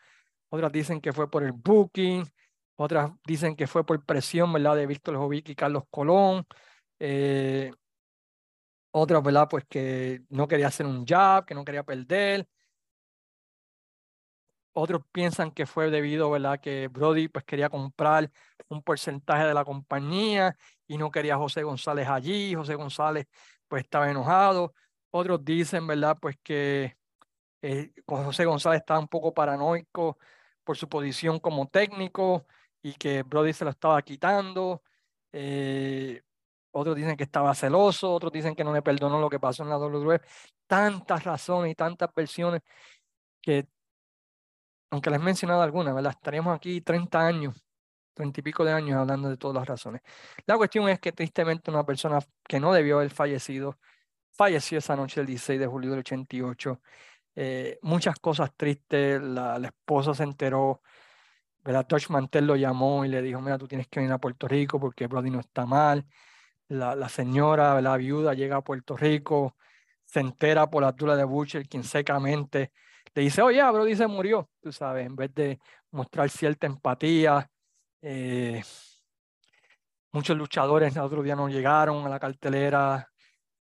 otras dicen que fue por el booking, otras dicen que fue por presión, ¿verdad? De Víctor Jovic y Carlos Colón. Otras, ¿verdad? Pues que no quería hacer un jab, que no quería perder. Otros piensan que fue debido, ¿verdad? Que Brody pues quería comprar un porcentaje de la compañía y no quería a José González allí. José González pues estaba enojado. Otros dicen, ¿verdad? Pues que eh, José González estaba un poco paranoico por su posición como técnico y que Brody se lo estaba quitando. Eh, otros dicen que estaba celoso, otros dicen que no le perdonó lo que pasó en la WWE. Tantas razones y tantas versiones que, aunque les he mencionado algunas, ¿verdad? Estaríamos aquí 30 años treinta y pico de años hablando de todas las razones. La cuestión es que tristemente una persona que no debió haber fallecido, falleció esa noche el 16 de julio del 88. Eh, muchas cosas tristes, la, esposa se enteró, ¿verdad? Touch Mantel lo llamó y le dijo, mira, tú tienes que venir a Puerto Rico porque Brody no está mal. La, señora, la viuda, llega a Puerto Rico, se entera por la altura de Butcher, quien secamente le dice, oye, Brody se murió, tú sabes, en vez de mostrar cierta empatía, eh, muchos luchadores el otro día no llegaron a la cartelera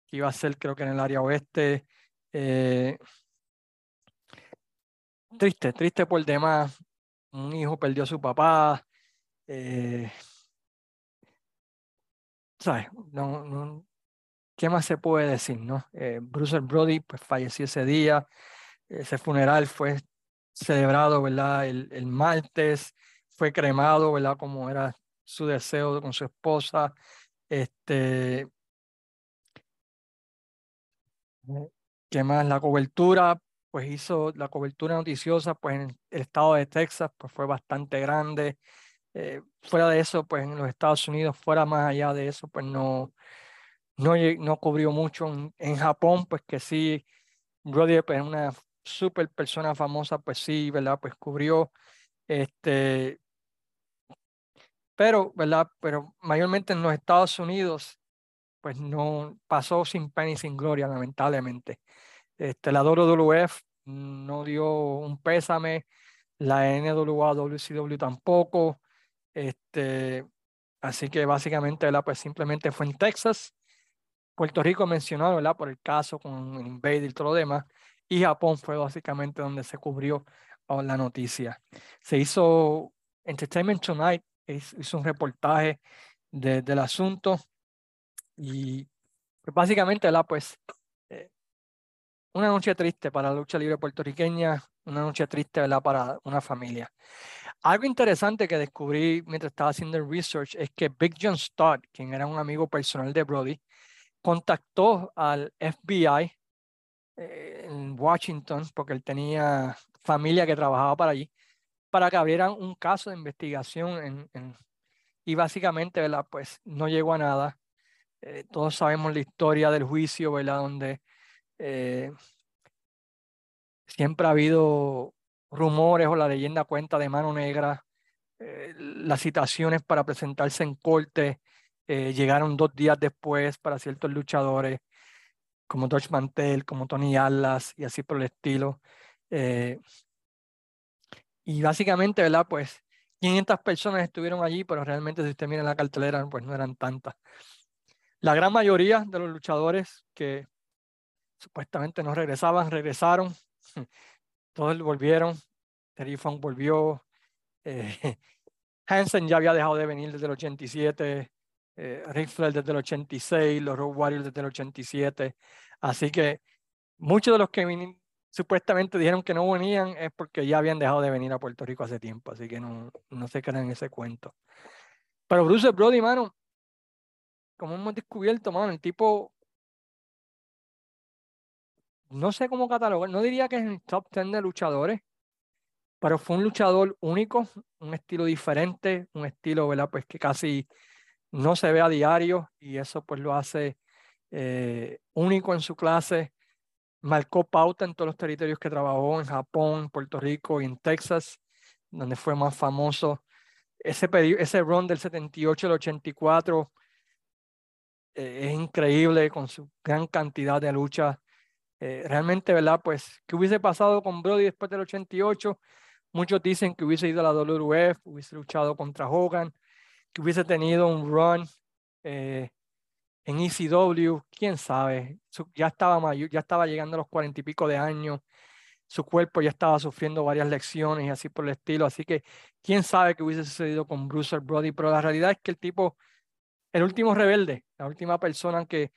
que iba a ser creo que en el área oeste. Eh, triste, triste por demás. Un hijo perdió a su papá. Eh, ¿Sabes? No, no, ¿Qué más se puede decir? No? Bruce Brody pues, falleció ese día. Ese funeral fue celebrado ¿verdad? El, el martes fue cremado, ¿verdad? Como era su deseo con su esposa. Este, ¿Qué más? La cobertura, pues hizo la cobertura noticiosa, pues en el estado de Texas, pues fue bastante grande. Eh, fuera de eso, pues en los Estados Unidos, fuera más allá de eso, pues no, no, no cubrió mucho. En, Japón, pues que sí, Brody, pues una super persona famosa, pues sí, ¿verdad? Pues cubrió. Este, pero, ¿verdad? Pero mayormente en los Estados Unidos, pues no pasó sin pena y sin gloria, lamentablemente. Este, la WWF no dio un pésame, la NWA, WCW tampoco. Este, así que básicamente, ¿verdad? Pues simplemente fue en Texas. Puerto Rico mencionado, ¿verdad? Por el caso con el Invader y todo lo demás. Y Japón fue básicamente donde se cubrió oh, la noticia. Se hizo Entertainment Tonight, hizo un reportaje del asunto y pues, básicamente, ¿verdad? Pues eh, una noche triste para la lucha libre puertorriqueña, una noche triste, ¿verdad? Para una familia. Algo interesante que descubrí mientras estaba haciendo el research es que Big John Stott, quien era un amigo personal de Brody, contactó al FBI eh, en Washington, porque él tenía familia que trabajaba para allí, para que abrieran un caso de investigación en, y básicamente, ¿verdad? Pues no llegó a nada. Eh, todos sabemos la historia del juicio, ¿verdad? Donde eh, siempre ha habido rumores o la leyenda cuenta de mano negra. Eh, las citaciones para presentarse en corte llegaron dos días después para ciertos luchadores, como Dodge Mantel, como Tony Atlas y así por el estilo. y básicamente, ¿verdad? Pues 500 personas estuvieron allí, pero realmente si usted mira la cartelera, pues no eran tantas. La gran mayoría de los luchadores que supuestamente no regresaban, regresaron. [laughs] Todos volvieron. Terry Funk volvió. Eh, [laughs] Hansen ya había dejado de venir desde el 87. Eh, Rick desde el 86. Los Road Warriors desde el 87. Así que muchos de los que supuestamente dijeron que no venían es porque ya habían dejado de venir a Puerto Rico hace tiempo. Así que no, no se crean en ese cuento. Pero Bruce Brody, mano, como hemos descubierto, mano, el tipo no sé cómo catalogar, no diría que es el top 10 de luchadores, pero fue un luchador único, un estilo diferente, un estilo, ¿verdad? Pues que casi no se ve a diario y eso pues lo hace eh, único en su clase. Marcó pauta en todos los territorios que trabajó, en Japón, Puerto Rico y en Texas, donde fue más famoso. Ese, ese run del 78 al 84 eh, es increíble con su gran cantidad de luchas eh, realmente, ¿verdad? Pues, ¿qué hubiese pasado con Brody después del 88? Muchos dicen que hubiese ido a la WWF, hubiese luchado contra Hogan, que hubiese tenido un run eh, en ECW, quién sabe. ya estaba mayor, ya estaba llegando a los cuarenta y pico de años, su cuerpo ya estaba sufriendo varias lecciones y así por el estilo. Así que quién sabe qué hubiese sucedido con Bruce Brody, pero la realidad es que el tipo, el último rebelde, la última persona que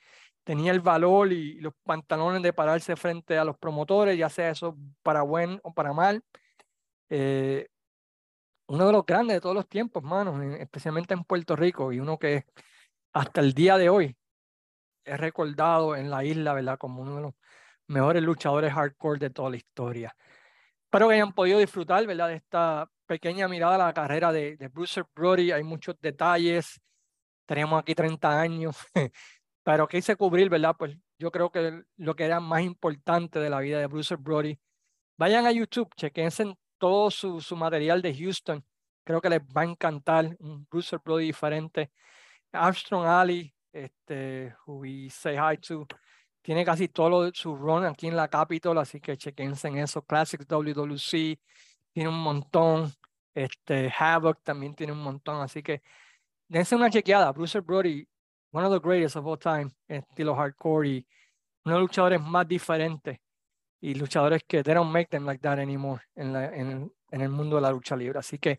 tenía el valor y los pantalones de pararse frente a los promotores, ya sea eso para buen o para mal. Eh, uno de los grandes de todos los tiempos, mano, especialmente en Puerto Rico, y uno que hasta el día de hoy es recordado en la isla, ¿verdad? Como uno de los mejores luchadores hardcore de toda la historia. Espero que hayan podido disfrutar, ¿verdad? De esta pequeña mirada a la carrera de, de Bruce Brody. Hay muchos detalles. Tenemos aquí 30 años [laughs] Pero quise cubrir, ¿verdad? Pues yo creo que lo que era más importante de la vida de Bruce Brody. Vayan a YouTube, chequense todo su, su material de Houston. Creo que les va a encantar un Bruce Brody diferente. Armstrong Ali, este, who we say hi to, tiene casi todo su run aquí en la Capitol, así que chequense en eso. Classics WWC tiene un montón. Este, Havoc también tiene un montón, así que dense una chequeada. Bruce Brody one of the greatest of all time, en estilo hardcore y uno de los luchadores más diferentes y luchadores que they don't make them like that anymore en, la, en, en, el mundo de la lucha libre. Así que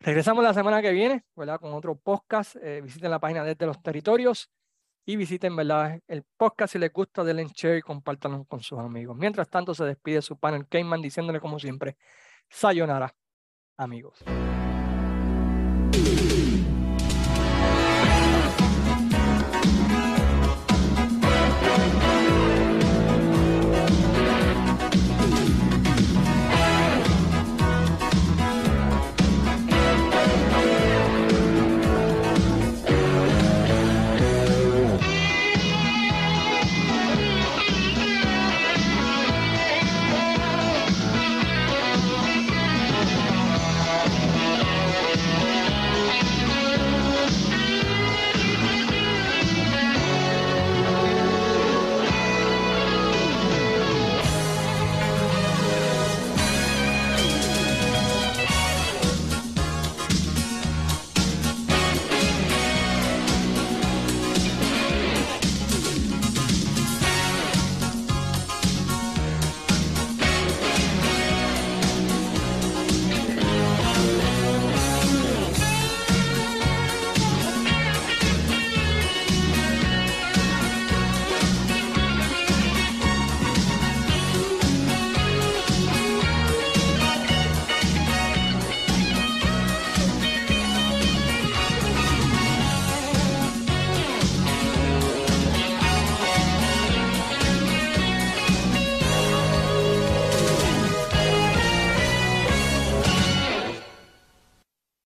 regresamos la semana que viene, ¿verdad? Con otro podcast. Eh, visiten la página desde los territorios y visiten, ¿verdad? El podcast si les gusta, denle share y compártanlo con sus amigos. Mientras tanto, se despide su panel Cayman diciéndole como siempre, sayonara, amigos.